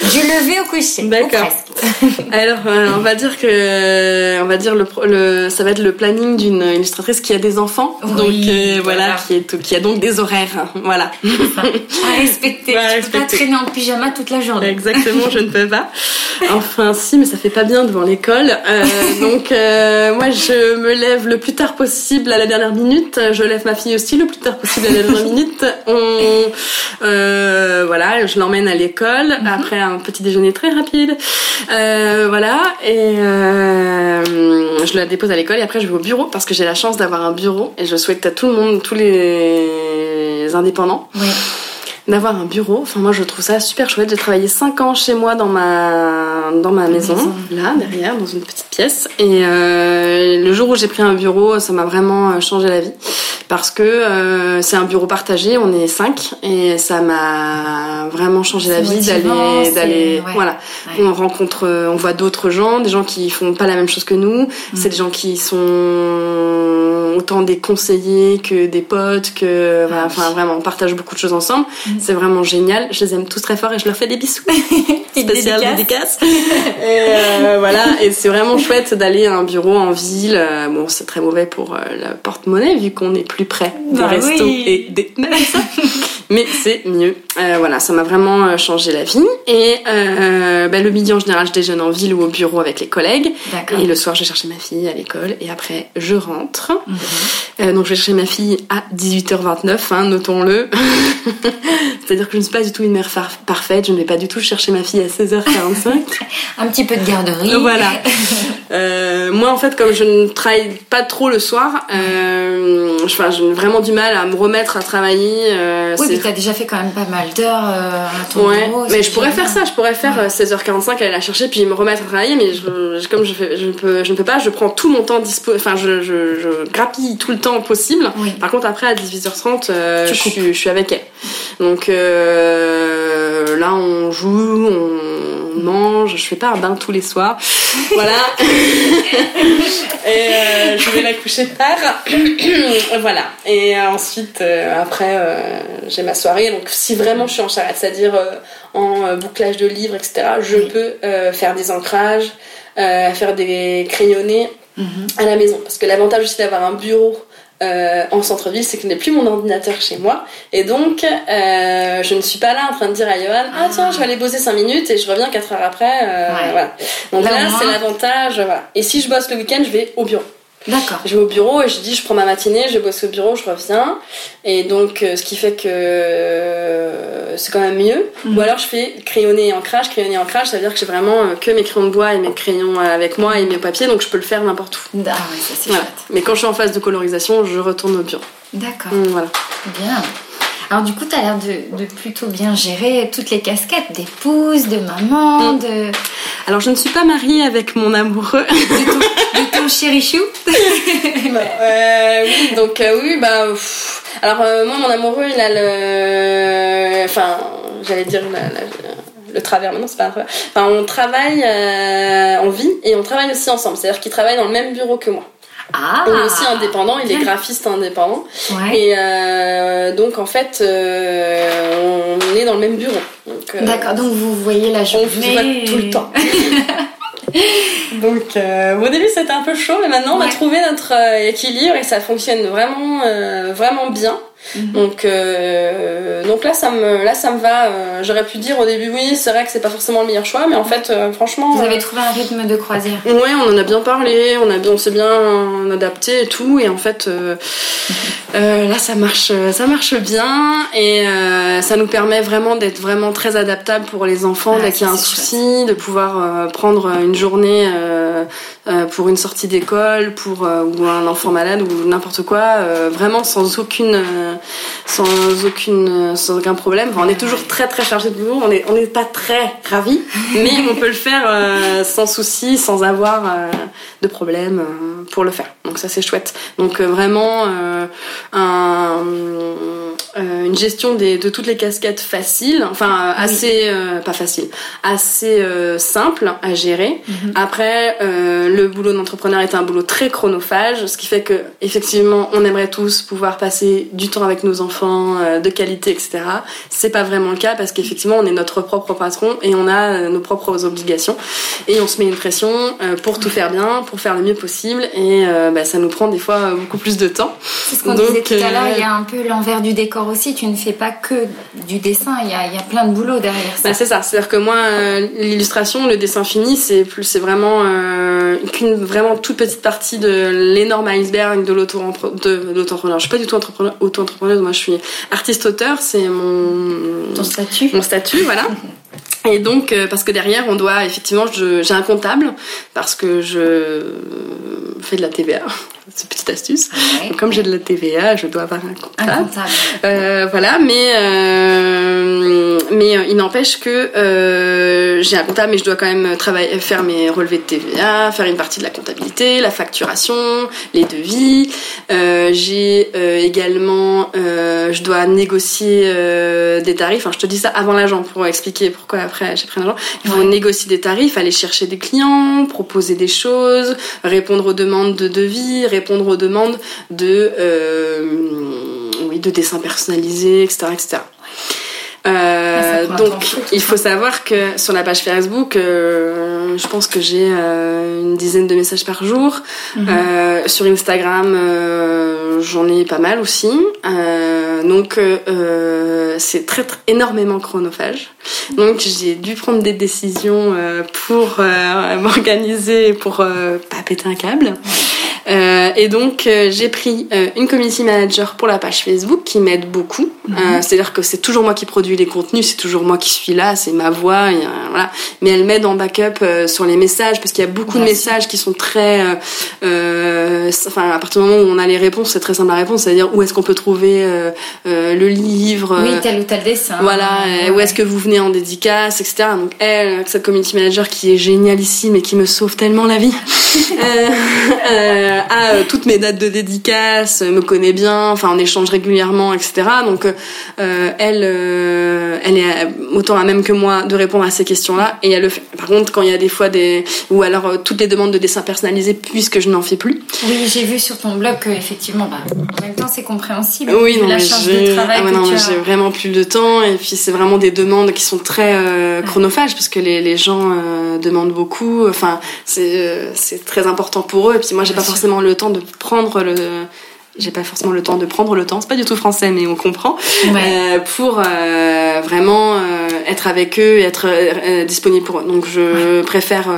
Du lever au coucher. ou D'accord. Alors, euh, on va dire que, on va dire le, le, ça va être le planning d'une illustratrice qui a des enfants, Oui, donc euh, voilà, voilà. qui est, qui a donc des horaires, voilà. À respecter. Tu peux pas traîner en pyjama toute la journée. Exactement, je ne peux pas. Enfin, si, mais ça fait pas bien devant l'école. Euh, donc, moi, je me lève le plus tard possible à la dernière minute. Je lève ma fille aussi le plus tard possible à la dernière minute. On, voilà, je l'emmène à l'école après un petit déjeuner très rapide. Euh, voilà, et euh, je la dépose à l'école et après je vais au bureau parce que j'ai la chance d'avoir un bureau et je souhaite à tout le monde, tous les indépendants, Oui. d'avoir un bureau. Enfin, moi, je trouve ça super chouette. J'ai travaillé 5 ans chez moi dans ma, dans ma maison, maison. là, derrière, dans une petite pièce. Et euh, le jour où j'ai pris un bureau, ça m'a vraiment euh, changé la vie. parce que euh, c'est un bureau partagé, on est cinq et ça m'a vraiment changé la vie d'aller d'aller voilà. On rencontre on voit d'autres gens, des gens qui font pas la même chose que nous, mm. c'est des gens qui sont autant des conseillers que des potes que ah enfin vraiment on partage beaucoup de choses ensemble. Mm. C'est vraiment génial, je les aime tous très fort et je leur fais des bisous. Spécial dédicace. Et euh, voilà, et c'est vraiment chouette d'aller à un bureau en ville. Bon, c'est très mauvais pour la porte-monnaie vu qu'on est plus près des bah restos et des mais c'est mieux. Euh, voilà, ça m'a vraiment euh, changé la vie. Et euh, bah, le midi en général, je déjeune en ville ou au bureau avec les collègues. Et le soir, je vais chercher ma fille à l'école et après, je rentre. Mhm. donc, je vais chercher ma fille à 18h29, hein, notons-le. C'est-à-dire que je ne suis pas du tout une mère parfaite. Je ne vais pas du tout chercher ma fille à 16h45. Un petit peu de garderie. Voilà. moi, en fait, comme je ne travaille pas trop le soir, enfin, j'ai vraiment du mal à me remettre à travailler. oui, mais tu as déjà fait quand même pas mal d'heures euh, à ton ouais, mais je pourrais faire ça, je pourrais faire 16h45 aller la chercher puis me remettre à travailler, mais je, comme je, fais, je, peux, je ne peux pas, je prends tout mon temps dispo, enfin je, grappille tout le temps possible. Par contre après à 18h30, euh, je, suis, je suis avec elle. Donc euh, là on joue, on mange, je fais pas un bain tous les soirs. voilà. et euh, je vais la coucher tard. voilà. Et ensuite après j'ai ma soirée. Donc si vraiment je suis en charrette, c'est-à-dire en bouclage de livres, etc., je peux faire des ancrages, faire des crayonnés mhm. à la maison. Parce que l'avantage aussi d'avoir un bureau euh, en centre-ville, c'est que je n'ai plus mon ordinateur chez moi. Et donc, euh, je ne suis pas là en train de dire à Johan, ah tiens, je vais aller bosser 5 minutes et je reviens 4 heures après. Euh, voilà. Donc là, c'est l'avantage. Voilà. Et si je bosse le week-end, je vais au bureau. D'accord. Je vais au bureau et je dis je prends ma matinée, je bosse au bureau, je reviens. Et donc euh, ce qui fait que euh, c'est quand même mieux. Mhm. Ou alors je fais crayonner et ancrage. Crayonner et ancrage, ça veut dire que j'ai vraiment euh, que mes crayons de bois et mes crayons avec moi et mes papiers, donc je peux le faire n'importe où. Ah ouais, ça c'est chouette. Mais quand je suis en phase de colorisation, je retourne au bureau. D'accord. voilà. Bien. Alors du coup, tu as l'air de, plutôt bien gérer toutes les casquettes d'épouse, de maman, de... Alors je ne suis pas mariée avec mon amoureux. De ton, chéri chou euh, Oui, donc euh, oui, bah... Alors euh, moi, mon amoureux, il a le... Enfin, j'allais dire le travers, maintenant c'est pas. Enfin, on travaille, en vie et on travaille aussi ensemble. C'est-à-dire qu'il travaille dans le même bureau que moi. Ah, il est aussi indépendant, il est graphiste indépendant. Et euh, donc en fait, euh, on est dans le même bureau. Euh, D'accord, donc vous voyez la journée. On se voit tout le temps. donc au début c'était un peu chaud, mais maintenant on a trouvé notre équilibre et ça fonctionne vraiment, vraiment bien. Mhm. Donc, euh, donc là, ça me, là, ça me va. Euh, j'aurais pu dire au début, oui, c'est vrai que c'est pas forcément le meilleur choix, mais en fait, euh, franchement. Vous avez trouvé un rythme de croisière. Ouais, on en a bien parlé, on a, on s'est bien adapté et tout, et en fait, là, ça marche, ça marche bien, et ça nous permet vraiment d'être vraiment très adaptable pour les enfants dès qu'il y a un souci, de pouvoir prendre une journée pour une sortie d'école, pour ou un enfant malade ou n'importe quoi, vraiment sans aucune sans aucune sans aucun problème. on est toujours très très chargé de boulot, on n'est on est pas très ravis, mais on peut le faire euh, sans souci, sans avoir euh, de problème euh, pour le faire. Donc ça c'est chouette. Donc vraiment un, une gestion des, de toutes les casquettes facile, enfin assez pas facile, assez simple à gérer. Mhm. Après le boulot d'entrepreneur est un boulot très chronophage, ce qui fait que effectivement on aimerait tous pouvoir passer du temps avec nos enfants, euh, de qualité, etc. C'est pas vraiment le cas parce qu'effectivement, on est notre propre patron et on a euh, nos propres obligations. Et on se met une pression euh, pour tout faire bien, pour faire le mieux possible. Et bah, ça nous prend des fois beaucoup plus de temps. C'est ce qu'on disait tout à l'heure, il y a un peu l'envers du décor aussi. Tu ne fais pas que du dessin, il y a, il y a plein de boulot derrière ça. Bah, c'est ça. C'est-à-dire que moi, l'illustration, le dessin fini, c'est plus, c'est vraiment qu'une vraiment toute petite partie de l'énorme iceberg de l'auto-entrepreneur. Je suis pas du tout entrepreneur, auto-entrepreneuse, moi je suis artiste-auteur, c'est mon... Ton statut Mon statut, voilà. Et donc, euh, parce que derrière, on doit, effectivement, j'ai un comptable, parce que je fais de la TVA. C'est petite astuce. comme j'ai de la TVA, je dois avoir un comptable. Un comptable. Euh, voilà, mais euh, mais euh, il n'empêche que j'ai un comptable, mais je dois quand même travailler, faire mes relevés de TVA, faire une partie de la comptabilité, la facturation, les devis. J'ai également, je dois négocier des tarifs. Enfin, je te dis ça avant l'agent pour expliquer pourquoi après j'ai pris l'agent. Il faut négocier des tarifs, aller chercher des clients, proposer des choses, répondre aux demandes de devis, répondre aux demandes de oui de dessins personnalisés, etc., etc. Euh, donc, il faut savoir que sur la page Facebook, euh, je pense que j'ai euh, une dizaine de messages par jour. Mhm. Euh, sur Instagram, euh, j'en ai pas mal aussi. donc, c'est très, très, énormément chronophage. Donc, j'ai dû prendre des décisions pour m'organiser, pour pas péter un câble. Euh, et donc euh, j'ai pris euh, une community manager pour la page Facebook qui m'aide beaucoup. Mhm. C'est-à-dire que c'est toujours moi qui produis les contenus, c'est toujours moi qui suis là, c'est ma voix, voilà. Mais elle m'aide en backup sur les messages parce qu'il y a beaucoup de messages qui sont très, enfin à partir du moment où on a les réponses, c'est très simple à répondre, c'est-à-dire où est-ce qu'on peut trouver le livre, oui tel ou tel dessin, voilà, où est-ce que vous venez en dédicace, etc. Donc elle, cette community manager qui est génialissime et qui me sauve tellement la vie. euh, euh, a euh, toutes mes dates de dédicace, me connaît bien, enfin on échange régulièrement, etc. Donc euh, elle, elle est autant à même que moi de répondre à ces questions-là et elle le fait. Par contre, quand il y a des fois des ou alors toutes les demandes de dessin personnalisé puisque je n'en fais plus. Oui, j'ai vu sur ton blog que effectivement, bah, en même temps c'est compréhensible. Oui, non, la j'ai ah, j'ai vraiment plus de temps et puis c'est vraiment des demandes qui sont très chronophages parce que les, les gens demandent beaucoup. Enfin, c'est c'est très important pour eux et puis moi j'ai pas forcément le temps de prendre le j'ai pas forcément le temps de prendre le temps, c'est pas du tout français mais on comprend, euh, pour euh, vraiment euh, être avec eux et être disponible pour eux. Donc je préfère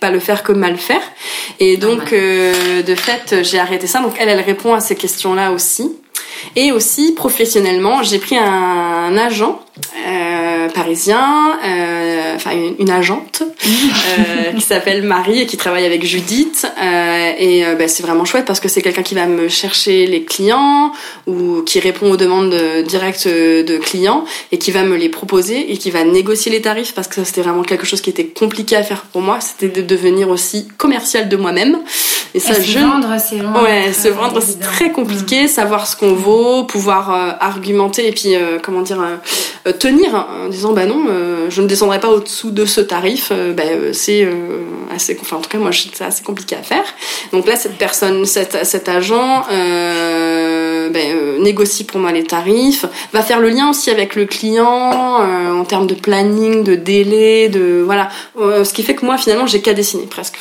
pas le faire que mal faire. Et donc de fait j'ai arrêté ça. Donc elle elle répond à ces questions là aussi. Et aussi professionnellement j'ai pris un agent euh, parisien, euh, enfin une, une, agente euh, qui s'appelle Marie et qui travaille avec Judith. Et bah, c'est vraiment chouette parce que c'est quelqu'un qui va me chercher les clients ou qui répond aux demandes directes de clients et qui va me les proposer et qui va négocier les tarifs parce que ça c'était vraiment quelque chose qui était compliqué à faire pour moi. C'était de devenir aussi commercial de moi-même. Et ça, je... vendre, c'est ouais, se vendre c'est très compliqué. Savoir ce qu'on vaut, pouvoir argumenter et puis comment dire euh, tenir en disant bah non, euh, je ne descendrai pas au-dessous de ce tarif, euh, bah, c'est assez, enfin en tout cas moi c'est assez compliqué à faire. Donc là cette personne, cet, agent ben, négocie pour moi les tarifs, va faire le lien aussi avec le client en termes de planning, de délai, de voilà, ce qui fait que moi finalement j'ai qu'à dessiner presque.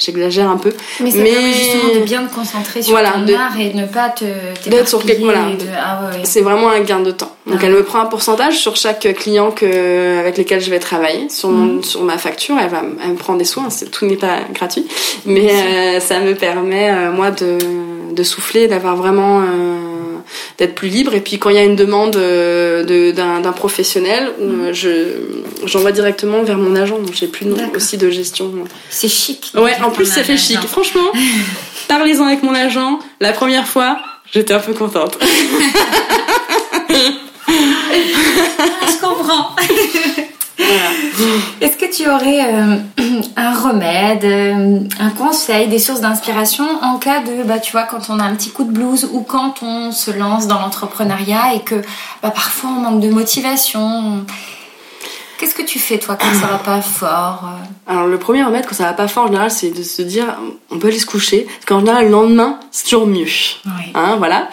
J'exagère un peu. Mais ça permet justement de bien te concentrer sur voilà, ton art et de ne pas te d'être sur quelque voilà. Ah c'est vraiment un gain de temps. Donc ah elle me prend un pourcentage sur chaque client que avec lesquels je vais travailler sur mon, mhm. sur ma facture. Elle va elle me prend des soins. Tout n'est pas gratuit, mais euh, ça me permet euh, moi de de souffler, d'avoir vraiment euh, d'être plus libre. Et puis quand il y a une demande euh, d'un professionnel, mm. je j'envoie directement vers mon agent. Donc j'ai plus de aussi de gestion. C'est chic. Ouais, en plus ça fait chic. Franchement, parlez-en avec mon agent. La première fois, j'étais un peu contente. je comprends. Est-ce que tu aurais euh, un remède, euh, un conseil, des sources d'inspiration en cas de, bah, tu vois, quand on a un petit coup de blues ou quand on se lance dans l'entrepreneuriat et que bah, parfois on manque de motivation? Qu'est-ce que tu fais toi quand ça va pas fort euh? Alors le premier remède quand ça va pas fort en général c'est de se dire on peut aller se coucher parce qu'en général le lendemain c'est toujours mieux. Hein, voilà.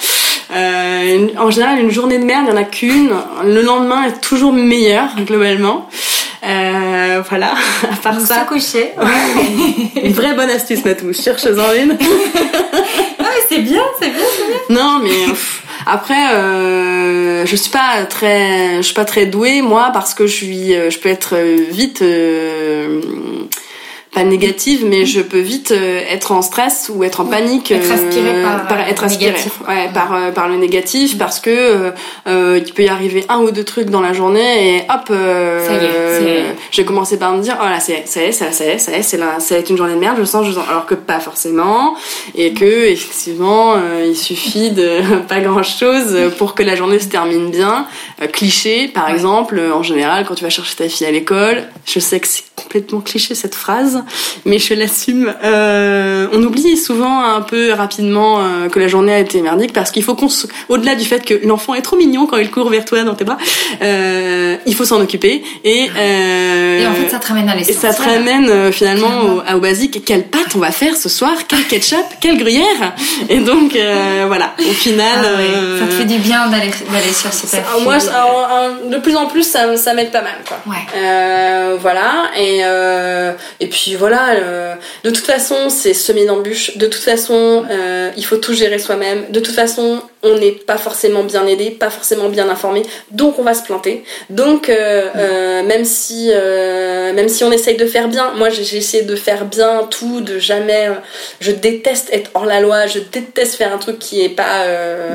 Euh, en général, une journée de merde, il n'y en a qu'une. Le lendemain est toujours meilleur, globalement. Euh, voilà, à part ça. coucher. une vraie bonne astuce, Matou. Cherche-en une. ah, mais c'est bien, c'est bien, c'est bien. Non, mais après, euh, je suis pas très, je suis pas très douée moi parce que je suis, euh, je peux être vite. Euh, pas négative, mais je peux vite euh, être en stress ou être en panique, être aspiré par, être aspiré, ouais, par par le négatif, parce que euh, il peut y arriver un ou deux trucs dans la journée et hop, est, j'ai commencé par me dire oh là c'est ça y est, ça, ça y est, ça y est, c'est là, ça va être une journée de merde, je sens, je sens, alors que pas forcément, et que effectivement il suffit de pas grand chose pour que la journée se termine bien. cliché, par exemple, en général quand tu vas chercher ta fille à l'école, je sais que c'est complètement cliché cette phrase, mais je l'assume. Euh, on oublie souvent un peu rapidement euh, que la journée a été merdique parce qu'il faut qu'on, au-delà du fait que l'enfant est trop mignon quand il court vers toi dans tes bras, euh, il faut s'en occuper et euh, et en fait ça te ramène à l'essentiel. Et ça te ramène euh, finalement au, au, basique. Quelle pâte on va faire ce soir? Quel ketchup? Quelle gruyère? Et donc euh, voilà, au final, ah ça te fait du bien d'aller d'aller sur cette Moi, de plus en plus, ça, ça m'aide pas mal quoi. Ouais. voilà et euh, et puis voilà, euh, de toute façon, c'est semer d'embûches. De toute façon, euh, il faut tout gérer soi-même. De toute façon, on n'est pas forcément bien aidé, pas forcément bien informé, donc on va se planter. Donc même si même si on essaye de faire bien, moi j'ai essayé de faire bien tout, de jamais. je déteste être hors la loi, je déteste faire un truc qui est pas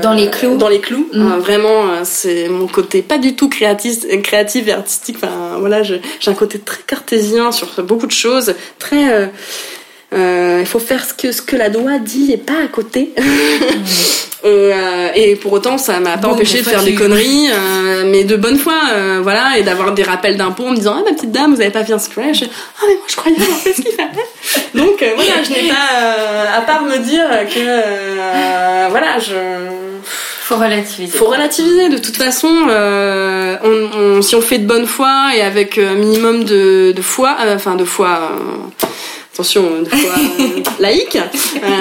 dans les clous. Dans les clous. Mm. vraiment, c'est mon côté pas du tout créatif, créatif et artistique. Enfin voilà, j'ai un côté très cartésien sur beaucoup de choses, très euh, euh, il faut faire ce que, ce que la loi dit et pas à côté. Euh, et pour autant, ça m'a pas empêché de faire des conneries, mais de bonne foi, voilà, et d'avoir des rappels d'impôts en me disant Ah, ma petite dame, vous avez pas fait un scratch Ah, mais moi je croyais avoir fait ce qu'il fallait. Donc voilà, je n'ai pas, à part me dire que, voilà, je faut relativiser. Faut relativiser. De toute façon, euh, on, si on fait de bonne foi et avec un minimum de, de foi, euh, enfin de foi. Euh, attention, de foi laïque.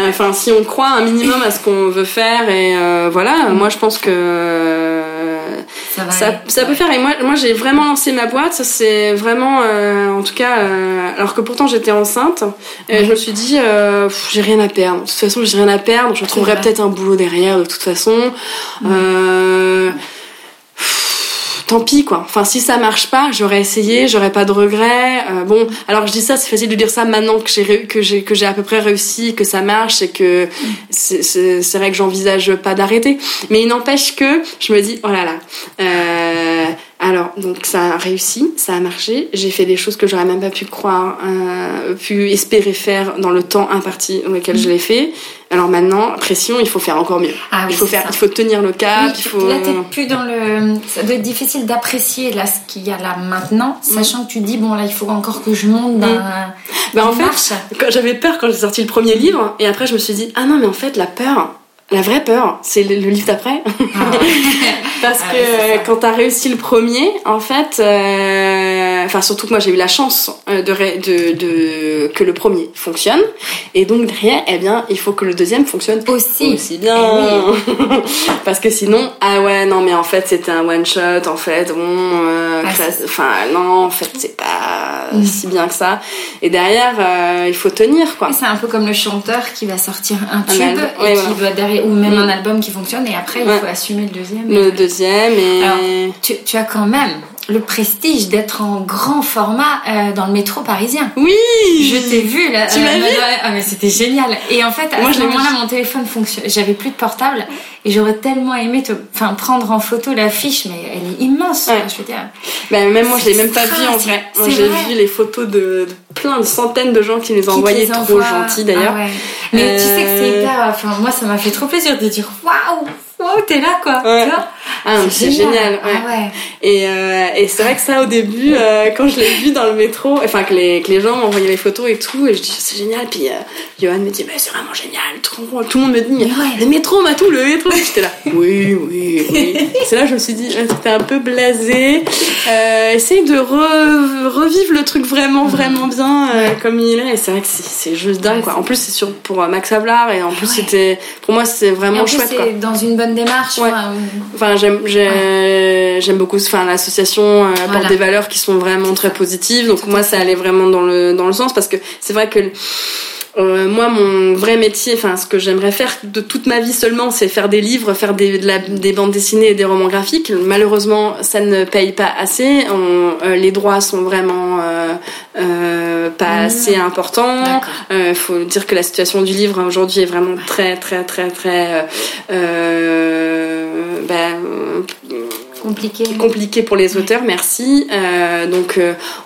Enfin, si on croit un minimum à ce qu'on veut faire et voilà, moi je pense que ça, ça, peut faire. Et moi, moi j'ai vraiment lancé ma boîte. Ça c'est vraiment, euh, en tout cas, euh, alors que pourtant j'étais enceinte. Et je me suis dit, euh, j'ai rien à perdre. De toute façon, j'ai rien à perdre. Je trouverai peut-être un boulot derrière. De toute façon. Euh, tant pis quoi. Enfin si ça marche pas, j'aurais essayé, j'aurais pas de regrets. Euh, bon, alors je dis ça, c'est facile de dire ça maintenant que j'ai que j'ai que j'ai à peu près réussi, que ça marche et que c'est vrai que j'envisage pas d'arrêter. Mais il n'empêche que je me dis oh là là. Euh, alors, donc ça a réussi, ça a marché. J'ai fait des choses que j'aurais même pas pu croire, euh, pu espérer faire dans le temps imparti dans lequel je l'ai fait. Alors maintenant, pression, il faut faire encore mieux. Ah il faut faire, il faut tenir le cap. il faut... Là, t'es plus dans le. Ça doit être difficile d'apprécier là ce qu'il y a là maintenant, mm. sachant que tu dis bon là, il faut encore que je monte dans. Mm. Ben, en fait, j'avais peur quand j'ai sorti le premier livre, et après je me suis dit ah non mais en fait la peur, la vraie peur, c'est le, livre d'après. Ah Parce ah que quand t'as réussi le premier, en fait, euh, enfin surtout que moi j'ai eu la chance euh, de, de, de, que le premier fonctionne, et donc derrière, eh bien, il faut que le deuxième fonctionne aussi, aussi bien. Eh Parce que sinon, ah ouais, non mais en fait c'était un one shot, en fait, bon, euh, ah, enfin non, en fait c'est pas mm. si bien que ça. Et derrière, euh, il faut tenir quoi. C'est un peu comme le chanteur qui va sortir un tube et qui va derrière ou même un album qui fonctionne et après il faut assumer le deuxième. Le deuxième et. Alors, tu, tu as quand même le prestige d'être en grand format euh, dans le métro parisien. Oui Je t'ai vu là. Tu m'as vu Ah mais c'était génial. Et en fait, à Moi, ce moment-là, mon téléphone fonctionne. J'avais plus de portable et j'aurais tellement aimé te... enfin, prendre en photo l'affiche, mais elle est immense. Je veux dire. Ben, même moi, je l'ai même pas vu en vrai. j'ai vu les photos de, plein de centaines de gens qui les ont envoyées, trop gentils d'ailleurs. Ah mais tu sais que c'est euh, hyper. Enfin, moi, ça m'a fait trop plaisir de dire waouh oh, t'es là quoi. Ouais. Ah, c'est génial. Ah, ouais. Et, euh, et c'est vrai que ça, au début, euh, quand je l'ai vu dans le métro, enfin que les, que les gens m'envoyaient les photos et tout, et je dis c'est génial. Puis euh, Johan me dit, mais c'est vraiment génial. Tout, tout le monde me dit, le métro, m'a tout, le métro. J'étais là, oui, oui, oui. c'est là que je me suis dit, c'était un peu blasé. Essaye de revivre le truc vraiment, vraiment bien comme il est. Et c'est vrai que c'est juste dingue, quoi. En plus, c'est sur pour Max Havelaar, et en plus, c'était, pour moi, c'est vraiment chouette, quoi. dans une bonne démarche. Enfin, j'aime j'aime beaucoup enfin l'association euh, apporte des valeurs qui sont vraiment très positives. Donc moi ça allait vraiment dans le dans le sens parce que c'est vrai que euh, moi, mon vrai métier, enfin, ce que j'aimerais faire de toute ma vie seulement, c'est faire des livres, faire des, des bandes dessinées et des romans graphiques. Malheureusement, ça ne paye pas assez. On, euh, les droits sont vraiment euh, euh pas assez important. Il faut dire que la situation du livre aujourd'hui est vraiment très très très très ben, compliqué. compliqué pour les auteurs, merci. donc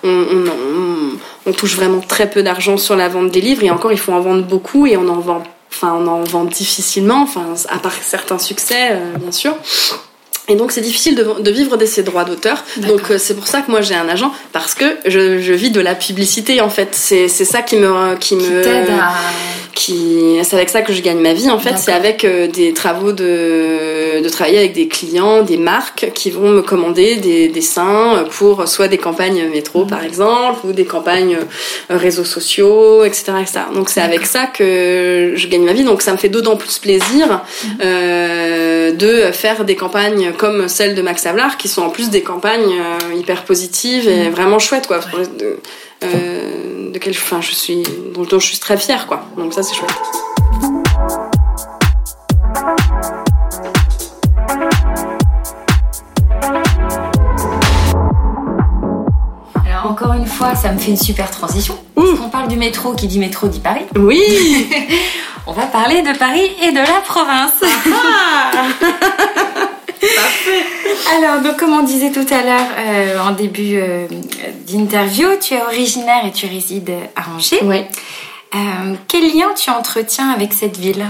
on, on, on, touche vraiment très peu d'argent sur la vente des livres et encore il faut en vendre beaucoup et on en vend enfin on en vend difficilement, enfin à part certains succès euh, bien sûr. Et donc c'est difficile de, de, vivre de ces droits d'auteur. Donc euh, c'est pour ça que moi j'ai un agent parce que je, je, vis de la publicité en fait. C'est ça qui me qui, me qui c'est avec ça que je gagne ma vie en fait. C'est avec euh, des travaux de de travailler avec des clients, des marques qui vont me commander des dessins pour soit des campagnes métro par exemple ou des campagnes euh, réseaux sociaux, etc. etc. Donc c'est avec ça que je gagne ma vie. Donc ça me fait d'autant plus plaisir mhm. euh, de faire des campagnes comme celle de Max Havelaar, qui sont en plus des campagnes euh, hyper positives et mm. vraiment chouettes, quoi. De, euh, de quelle, enfin, je suis, dont, je suis très fière, quoi. Donc ça, c'est chouette. Alors, encore une fois, ça me fait une super transition. Mm. On parle du métro, qui dit métro dit Paris. Oui On va parler de Paris et de la province. Ah Alors, donc, comme on disait tout à l'heure euh, en début euh, d'interview, tu es originaire et tu résides à Angers. Oui. Euh, quel lien tu entretiens avec cette ville?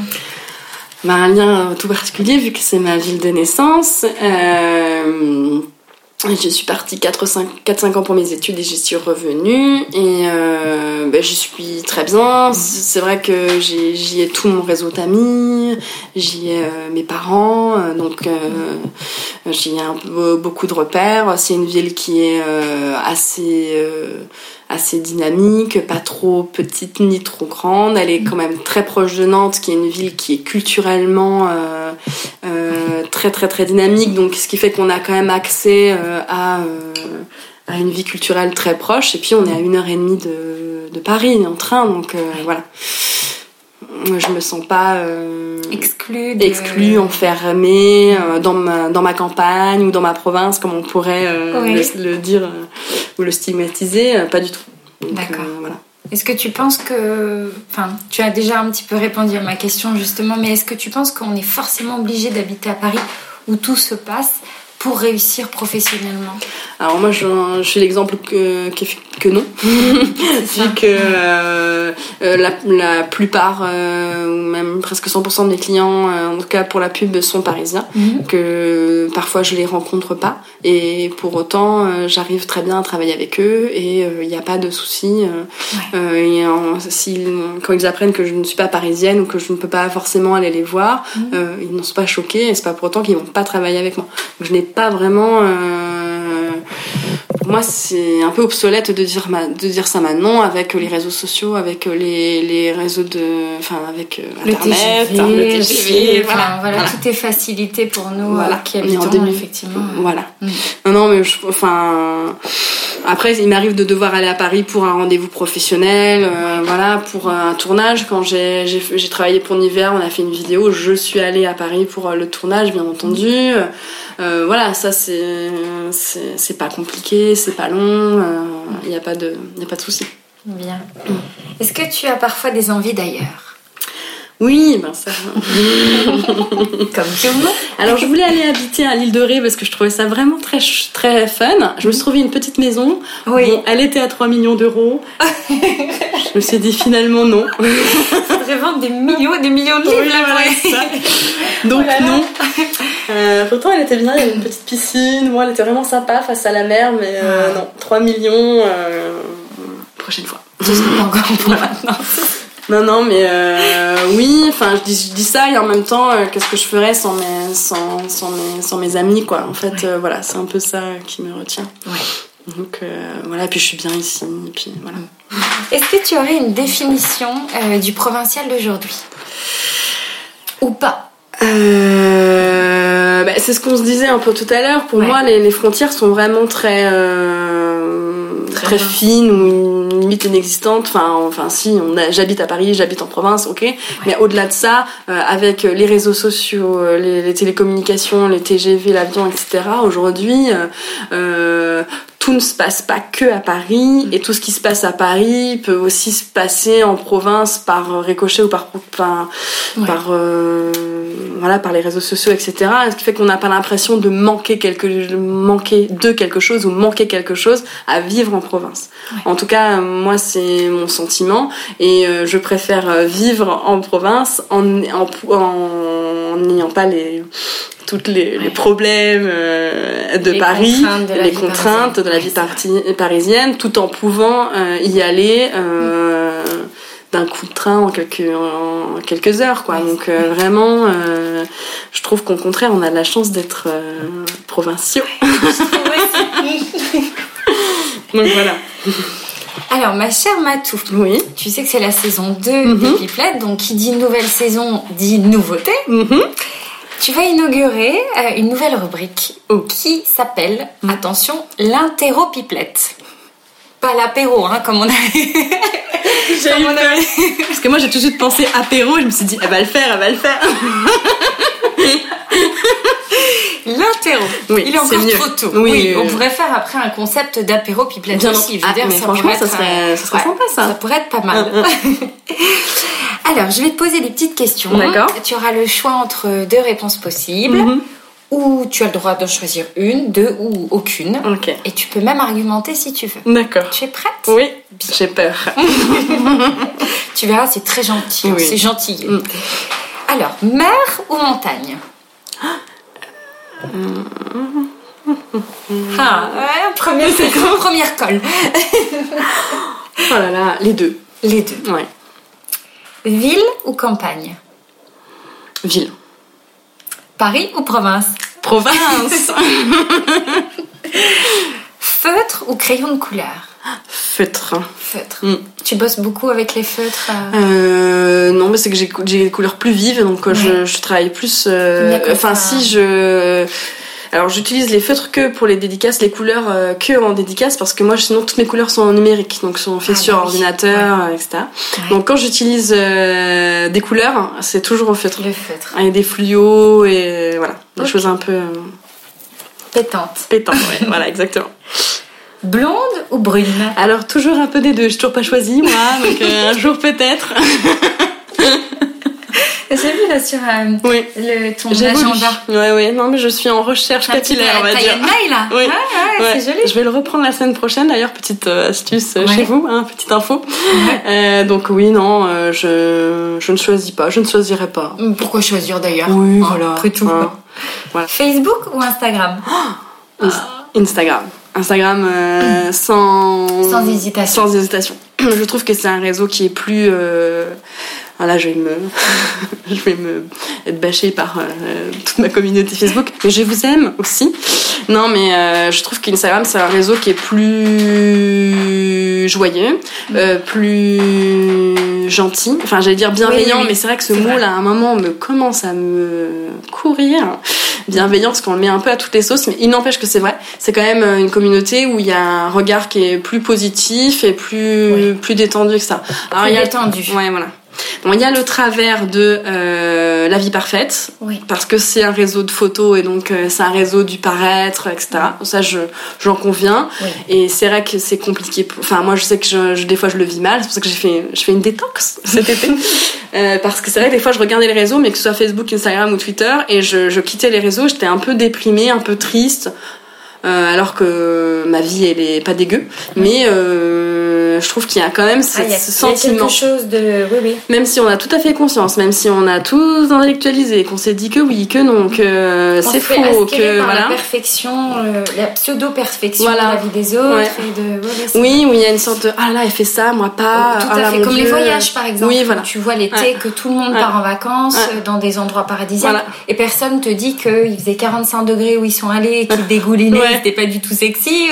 Bah, Un lien tout particulier vu que c'est ma ville de naissance. Je suis partie 4-5 ans pour mes études et j'y suis revenue et euh, ben, j'y suis très bien. C'est vrai que j'y ai tout mon réseau d'amis, j'y ai euh, mes parents, euh, donc euh, j'y ai beaucoup de repères. C'est une ville qui est assez assez dynamique, pas trop petite ni trop grande. Elle est quand même très proche de Nantes, qui est une ville qui est culturellement euh, euh, très très très dynamique. Donc ce qui fait qu'on a quand même accès euh, à, à une vie culturelle très proche. Et puis on est à une heure et demie de, de Paris en train, donc voilà. Je me sens pas exclue, de... enfermée dans ma dans ma campagne ou dans ma province, comme on pourrait le, dire ou le stigmatiser, euh, pas du tout. D'accord. Euh, voilà. Est-ce que tu penses que, enfin, tu as déjà un petit peu répondu à ma question justement, mais est-ce que tu penses qu'on est forcément obligé d'habiter à Paris où tout se passe? Pour réussir professionnellement Alors moi, je, suis l'exemple que, que, non. Vu que euh, euh, la, la, plupart, euh, ou même presque 100% de mes clients, en tout cas pour la pub, sont parisiens. Mhm. Que parfois je les rencontre pas. Et pour autant, j'arrive très bien à travailler avec eux et il n'y a pas de souci. et si, quand ils apprennent que je ne suis pas parisienne ou que je ne peux pas forcément aller les voir, mhm. ils n'en sont pas choqués et c'est pas pour autant qu'ils vont pas travailler avec moi. je n'ai pas vraiment. Euh, pour moi, c'est un peu obsolète de dire, de dire ça maintenant avec les réseaux sociaux, avec les, les réseaux de. Enfin, avec euh, Internet, le TGV, voilà, voilà, tout est facilité pour nous voilà. qui habitons, effectivement. Voilà. Mm. Non, non, mais je, enfin. Après, il m'arrive de devoir aller à Paris pour un rendez-vous professionnel, euh, voilà, pour un tournage. Quand j'ai travaillé pour Niver, on a fait une vidéo. Je suis allée à Paris pour le tournage, bien entendu. Euh, voilà, ça c'est c'est pas compliqué, c'est pas long, il euh, n'y a pas de y a pas de souci. Bien. Est-ce que tu as parfois des envies d'ailleurs? Oui, ben ça. Comme tout Alors je voulais aller habiter à l'île de Ré parce que je trouvais ça vraiment très très fun. Je me suis trouvé une petite maison. Oui. elle était à 3 millions d'euros. je me suis dit finalement non. Faudrait vendre des millions, des millions de livres. Donc oh non. Euh, pourtant elle était bien, il y avait une petite piscine. Moi, elle était vraiment sympa face à la mer, mais euh, ah. non, 3 millions. Euh, prochaine fois. Sera pas encore pour maintenant. Non, non, mais euh, oui, enfin, je dis, je dis ça et en même temps, euh, qu'est-ce que je ferais sans mes, sans, sans, mes, sans mes amis, quoi. En fait, euh, voilà, c'est un peu ça qui me retient. Ouais. Donc, voilà, puis je suis bien ici, et puis voilà. Est-ce que tu aurais une définition du provincial d'aujourd'hui? Ou pas? Bah, C'est ce qu'on se disait un peu tout à l'heure. Pour moi, les, les, frontières sont vraiment très, très, très fines ou limite inexistante. Enfin, enfin si, on j'habite à Paris, j'habite en province, ok. Mais au-delà de ça, euh, avec les réseaux sociaux, euh, les, télécommunications, les TGV, l'avion, etc. Aujourd'hui, euh, tout ne se passe pas que à Paris et tout ce qui se passe à Paris peut aussi se passer en province par ricochet ou par par, Ouais. par euh, voilà par les réseaux sociaux etc ce qui fait qu'on n'a pas l'impression de manquer quelque manquer de quelque chose ou manquer quelque chose à vivre en province Ouais. en tout cas euh, moi c'est mon sentiment et euh, je préfère euh, vivre en province en en en n'ayant pas les toutes les, les problèmes euh, de Les Paris, contraintes de la les contraintes de la vie parisienne, tout en pouvant euh, y aller euh, d'un coup de train en quelques, en quelques heures. Quoi. Donc vraiment, je trouve qu'au contraire, on a de la chance d'être provinciaux. Donc voilà. Alors, ma chère Matou, Oui. tu sais que c'est la saison 2 Mhm. des Pipelettes, donc qui dit nouvelle saison dit nouveauté. Mhm. Tu vas inaugurer euh, une nouvelle rubrique Oh. qui s'appelle, attention, l'interro pipelette. Pas l'apéro, hein, comme on a. J'ai Comme eu peur. avait- Parce que moi j'ai tout de suite pensé apéro, je me suis dit elle va le faire, elle va le faire. L'interro. Oui, Il est encore trop tôt. Oui, Oui, oui, on oui. pourrait faire après un concept d'apéro pipelette Bien aussi. Ah, dire, mais ça franchement, pourrait ça être, serait, euh, ça serait ouais, sympa ça. Ça pourrait être pas mal. Alors, je vais te poser des petites questions. D'accord. Tu auras le choix entre deux réponses possibles. Mhm. Ou tu as le droit d'en choisir une, deux ou aucune. Et tu peux même argumenter si tu veux. D'accord. Tu es prête? Oui, j'ai peur. Tu verras, c'est très gentil. Oui. C'est gentil. Mm. Alors, mer ou montagne? Ah, ouais, première, première colle. Oh là là, les deux. Les deux. Ouais. Ville ou campagne? Ville. Paris ou province? Province. Feutre ou crayon de couleur? Feutre. Feutre. Mm. Tu bosses beaucoup avec les feutres euh, Euh, non, mais c'est que j'ai des couleurs plus vives, donc euh, je, je travaille plus. euh, enfin, si je. Alors, j'utilise les feutres que pour les dédicaces, les couleurs euh, que en dédicace, parce que moi, sinon, toutes mes couleurs sont en numérique, donc sont faites Ah, sur bah oui. ordinateur, euh, etc. Ouais. Donc, quand j'utilise euh, des couleurs, c'est toujours au feutre. Le feutre. Avec des fluos et voilà, des choses un peu euh, Pétante. pétantes. ouais, voilà, exactement. Blonde ou brune? Alors, toujours un peu des deux. J'ai toujours pas choisi, moi, donc un jour peut-être. J'ai vu là sur euh, Oui. le, ton agenda? Ouais, ouais, non, mais je suis en recherche petit capillaire, on va dire. die, là? Oui. Ouais, ouais, Ouais. c'est joli. Je vais le reprendre la semaine prochaine, d'ailleurs, petite euh, astuce euh, Ouais. chez vous, hein, petite info. Euh, donc oui, non, je, je ne choisis pas, je ne choisirai pas. Pourquoi choisir d'ailleurs? Oui, Hein, voilà. Après tout. Hein. Voilà. Facebook ou Instagram? Ins- Instagram. Instagram euh, sans... Sans hésitation. Sans hésitation. Je trouve que c'est un réseau qui est plus... Euh... Voilà, je vais me, je vais me être bâchée par euh, toute ma communauté Facebook, mais je vous aime aussi. Non, mais euh, je trouve qu'Instagram c'est un réseau qui est plus joyeux, euh, plus gentil. Enfin, j'allais dire bienveillant, Oui, oui, oui. mais c'est vrai que ce C'est mot vrai. là, à un moment, me commence à me courir. Bienveillant, parce qu'on le met un peu à toutes les sauces, mais il n'empêche que c'est vrai. C'est quand même euh, une communauté où il y a un regard qui est plus positif et plus Oui. plus détendu que ça. Alors Plus il y a détendu. Ouais, voilà. Bon, il y a le travers de euh, la vie parfaite, Oui. parce que c'est un réseau de photos et donc euh, c'est un réseau du paraître, etc. Ça, je j'en conviens. Oui. Et c'est vrai que c'est compliqué. pour- Enfin, moi, je sais que je, je- des fois, je le vis mal. C'est pour ça que j'ai fait, je fais une détox cet été. Euh, parce que c'est vrai que des fois, je regardais les réseaux, mais que ce soit Facebook, Instagram ou Twitter, et je, je quittais les réseaux, j'étais un peu déprimée, un peu triste. Euh, alors que ma vie, elle est pas dégueu. Mais euh, je trouve qu'il y a quand même ce, Ah, il y a, ce sentiment quelque chose de. Oui, oui. même si on a tout à fait conscience, même si on a tout intellectualisé, qu'on s'est dit que oui, que non, que On c'est faux, que par voilà. la perfection, euh, la pseudo-perfection Voilà. de la vie des autres. Ouais. Et de... ouais, Oui, où il y a une sorte de ah là, elle fait ça, moi pas. Tout ah à là, fait, comme les voyages par exemple. Oui, voilà. Tu vois l'été Ouais. que tout le monde part en vacances euh, dans des endroits paradisiaques Voilà. et personne te dit qu'il faisait 45 degrés où ils sont allés et qu'ils dégoulinaient. C'était pas du tout sexy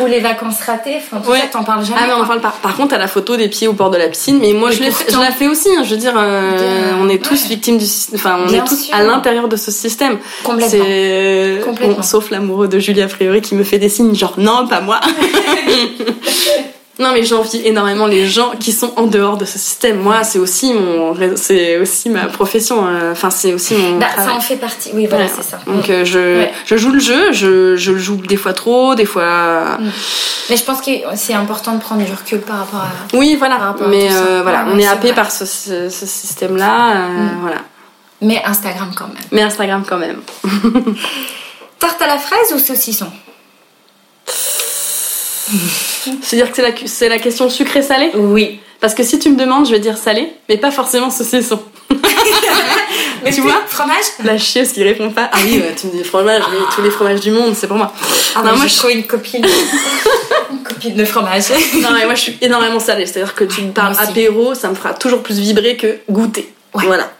ou les vacances ratées. Enfin, tout Ouais. ça, t'en parles jamais. Ah mais on parle pas. Par contre, t'as la photo des pieds au bord de la piscine, mais moi je, je la fais aussi. hein. Je veux dire, euh, on est tous Ouais. victimes du, système. enfin, on Bien est tous sûr. à l'intérieur de ce système. Complètement. Complètement. bon, sauf l'amoureux de Julie a priori qui me fait des signes genre non, pas moi. Non, mais j'envie énormément les gens qui sont en dehors de ce système. Moi, c'est aussi mon, c'est aussi ma profession. euh, Enfin, c'est aussi mon. Bah, ça en fait partie. Oui, voilà, Ouais. c'est ça. Donc euh, je, Ouais. je joue le jeu, je, je le joue des fois trop, des fois. Mais je pense que c'est important de prendre du recul par rapport à. Oui, voilà. Mais euh, voilà, Ouais, on est happé vrai. par ce, ce, ce système-là. euh, Mm. Voilà. Mais Instagram quand même. Mais Instagram quand même. Tarte à la fraise ou saucisson? C'est-à-dire que c'est la, c'est la question sucré-salé Oui. Parce que si tu me demandes, je vais dire salé, mais pas forcément saucisson. Mais Tu vois Fromage? La chieuse qui répond pas. Ah oui, tu me dis fromage, oui, tous les fromages du monde, c'est pour moi. Ah, non, moi, moi, je trouve une copine. une copine de fromage. non, mais moi je suis énormément salée. C'est-à-dire que tu me parles apéro, ça me fera toujours plus vibrer que goûter. Ouais. Voilà.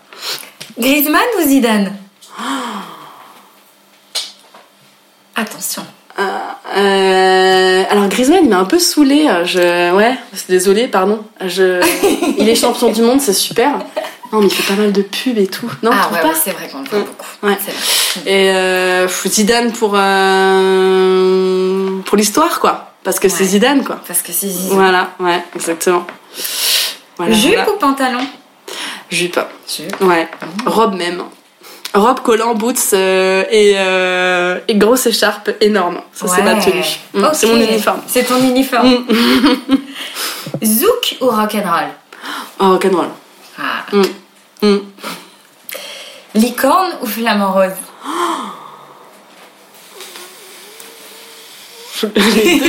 Griezmann ou Zidane? Attention. Euh, alors Griezmann, il m'a un peu saoulé. Je, ouais, désolé, pardon. Je, il est champion du monde, c'est super. Non, mais il fait pas mal de pubs et tout. Non, ah ouais, c'est vrai qu'on le voit Mm. beaucoup. Vrai. Et euh, Zidane pour euh, pour l'histoire, quoi. Parce que c'est. Zidane, quoi. Parce que c'est Zidane. Voilà, ouais, exactement. Voilà, Jupe voilà. ou pantalon? Jupe. Jupe. Ouais. Robe même. Robe, collant, boots euh, et, euh, et grosse écharpe énorme. Ça, c'est ma tenue. Mm, C'est mon uniforme. C'est ton uniforme. Mm. Zouk ou rock'n'roll? Oh, rock'n'roll. ah. Mm. Mm. Licorne ou flamant rose? Les deux.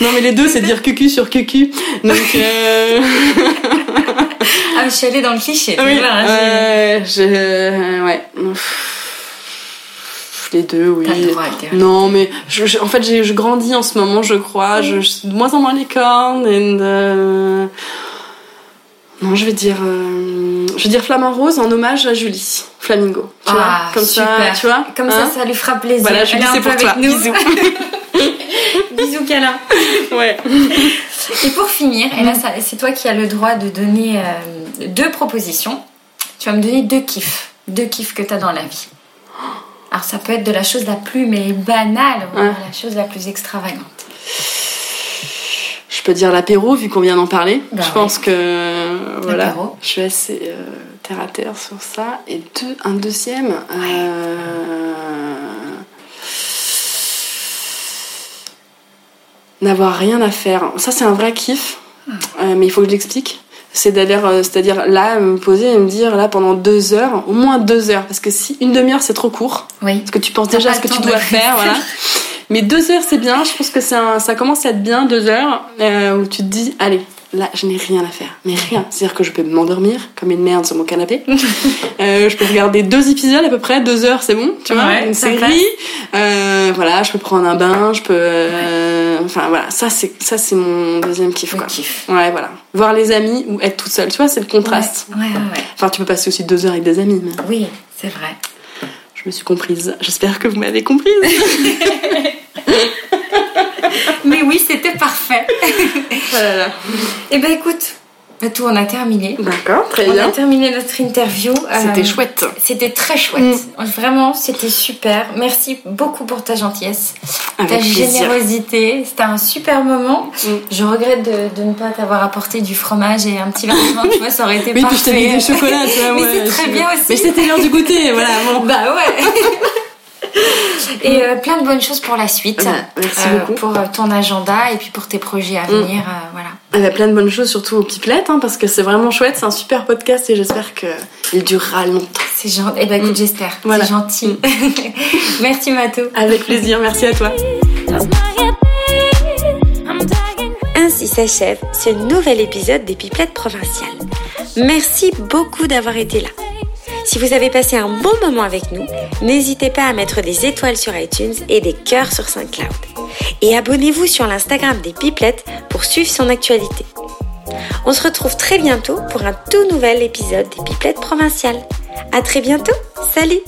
non, mais les deux, c'est dire cucu sur cucu. Donc, euh... Ah, mais je suis allée dans le cliché. oui, vois, hein, ouais, je... ouais. Les deux, oui. T'as le droit Non, mais je, je- en fait, je grandis en ce moment, je crois. Je, je suis de moins en moins les cornes. and, euh, Non, je vais dire, euh, je vais dire flamant rose en hommage à Julie, flamingo. Tu vois, Ah, comme super. ça, tu vois. Comme hein ça, ça lui fera plaisir. Voilà, Julie, c'est pour toi. Bisous. Bisous, câlin. ouais. Et pour finir, et là, ça- c'est toi qui as le droit de donner euh, deux propositions. Tu vas me donner deux kiffs. Deux kiffs que tu as dans la vie. Alors, ça peut être de la chose la plus mais banale, ou la chose la plus extravagante. Je peux dire l'apéro vu qu'on vient d'en parler. Bah je pense que voilà, L'apéro. je suis assez euh, terre à terre sur ça. Et deux, un deuxième. euh, N'avoir rien à faire. Ça c'est un vrai kiff. Euh, mais il faut que je l'explique. C'est d'aller, euh, c'est-à-dire là me poser et me dire là pendant deux heures, au moins deux heures, parce que si une demi-heure c'est trop court, Oui. parce que tu penses déjà à ce que tu dois faire, voilà. Mais deux heures, c'est bien. Je pense que c'est un- ça commence à être bien, deux heures, euh, où tu te dis, allez, là, je n'ai rien à faire. Mais rien. C'est-à-dire que je peux m'endormir comme une merde sur mon canapé. Euh, je peux regarder deux épisodes à peu près, deux heures, c'est bon, tu vois, Ouais, une série. Euh, voilà, je peux prendre un bain, je peux. euh, Enfin voilà, ça c'est ça c'est mon deuxième kiff quoi. kiff. Ouais, voilà. Voir les amis ou être toute seule, tu vois, c'est le contraste. Ouais, ouais, ouais. Enfin, tu peux passer aussi deux heures avec des amis, mais Oui, c'est vrai. je me suis comprise. J'espère que vous m'avez comprise. Mais oui, c'était parfait. voilà. Eh ben écoute, tout, on a terminé. D'accord, très On a bien. terminé notre interview. C'était Euh, chouette. C'était très chouette. Vraiment, c'était super. Merci beaucoup pour ta gentillesse, Avec ta plaisir. générosité. C'était un super moment. Mm. Je regrette de, de ne pas t'avoir apporté du fromage et un petit verre de vin. Tu vois, ça aurait été Oui, puis je t'ai parfait. mis des chocolats, tu vois. Mais ouais, c'est très je- bien aussi. Mais c'était l'heure du goûter, voilà. Bon. Bah ouais. Et euh, plein de bonnes choses pour la suite. Ouais, merci Euh, beaucoup. Pour euh, ton agenda et puis pour tes projets à venir. euh, voilà. Il y a plein de bonnes choses, surtout aux pipelettes, hein, parce que c'est vraiment chouette. C'est un super podcast et j'espère qu'il durera longtemps. C'est gentil. Eh ben écoute, Mm. j'espère. Voilà. C'est gentil. Merci Mato. Avec plaisir, merci à toi. Ainsi s'achève ce nouvel épisode des Pipelettes provinciales. Merci beaucoup d'avoir été là. Si vous avez passé un bon moment avec nous, n'hésitez pas à mettre des étoiles sur iTunes et des cœurs sur SoundCloud. Et abonnez-vous sur l'Instagram des Pipelettes pour suivre son actualité. On se retrouve très bientôt pour un tout nouvel épisode des Pipelettes provinciales. À très bientôt. Salut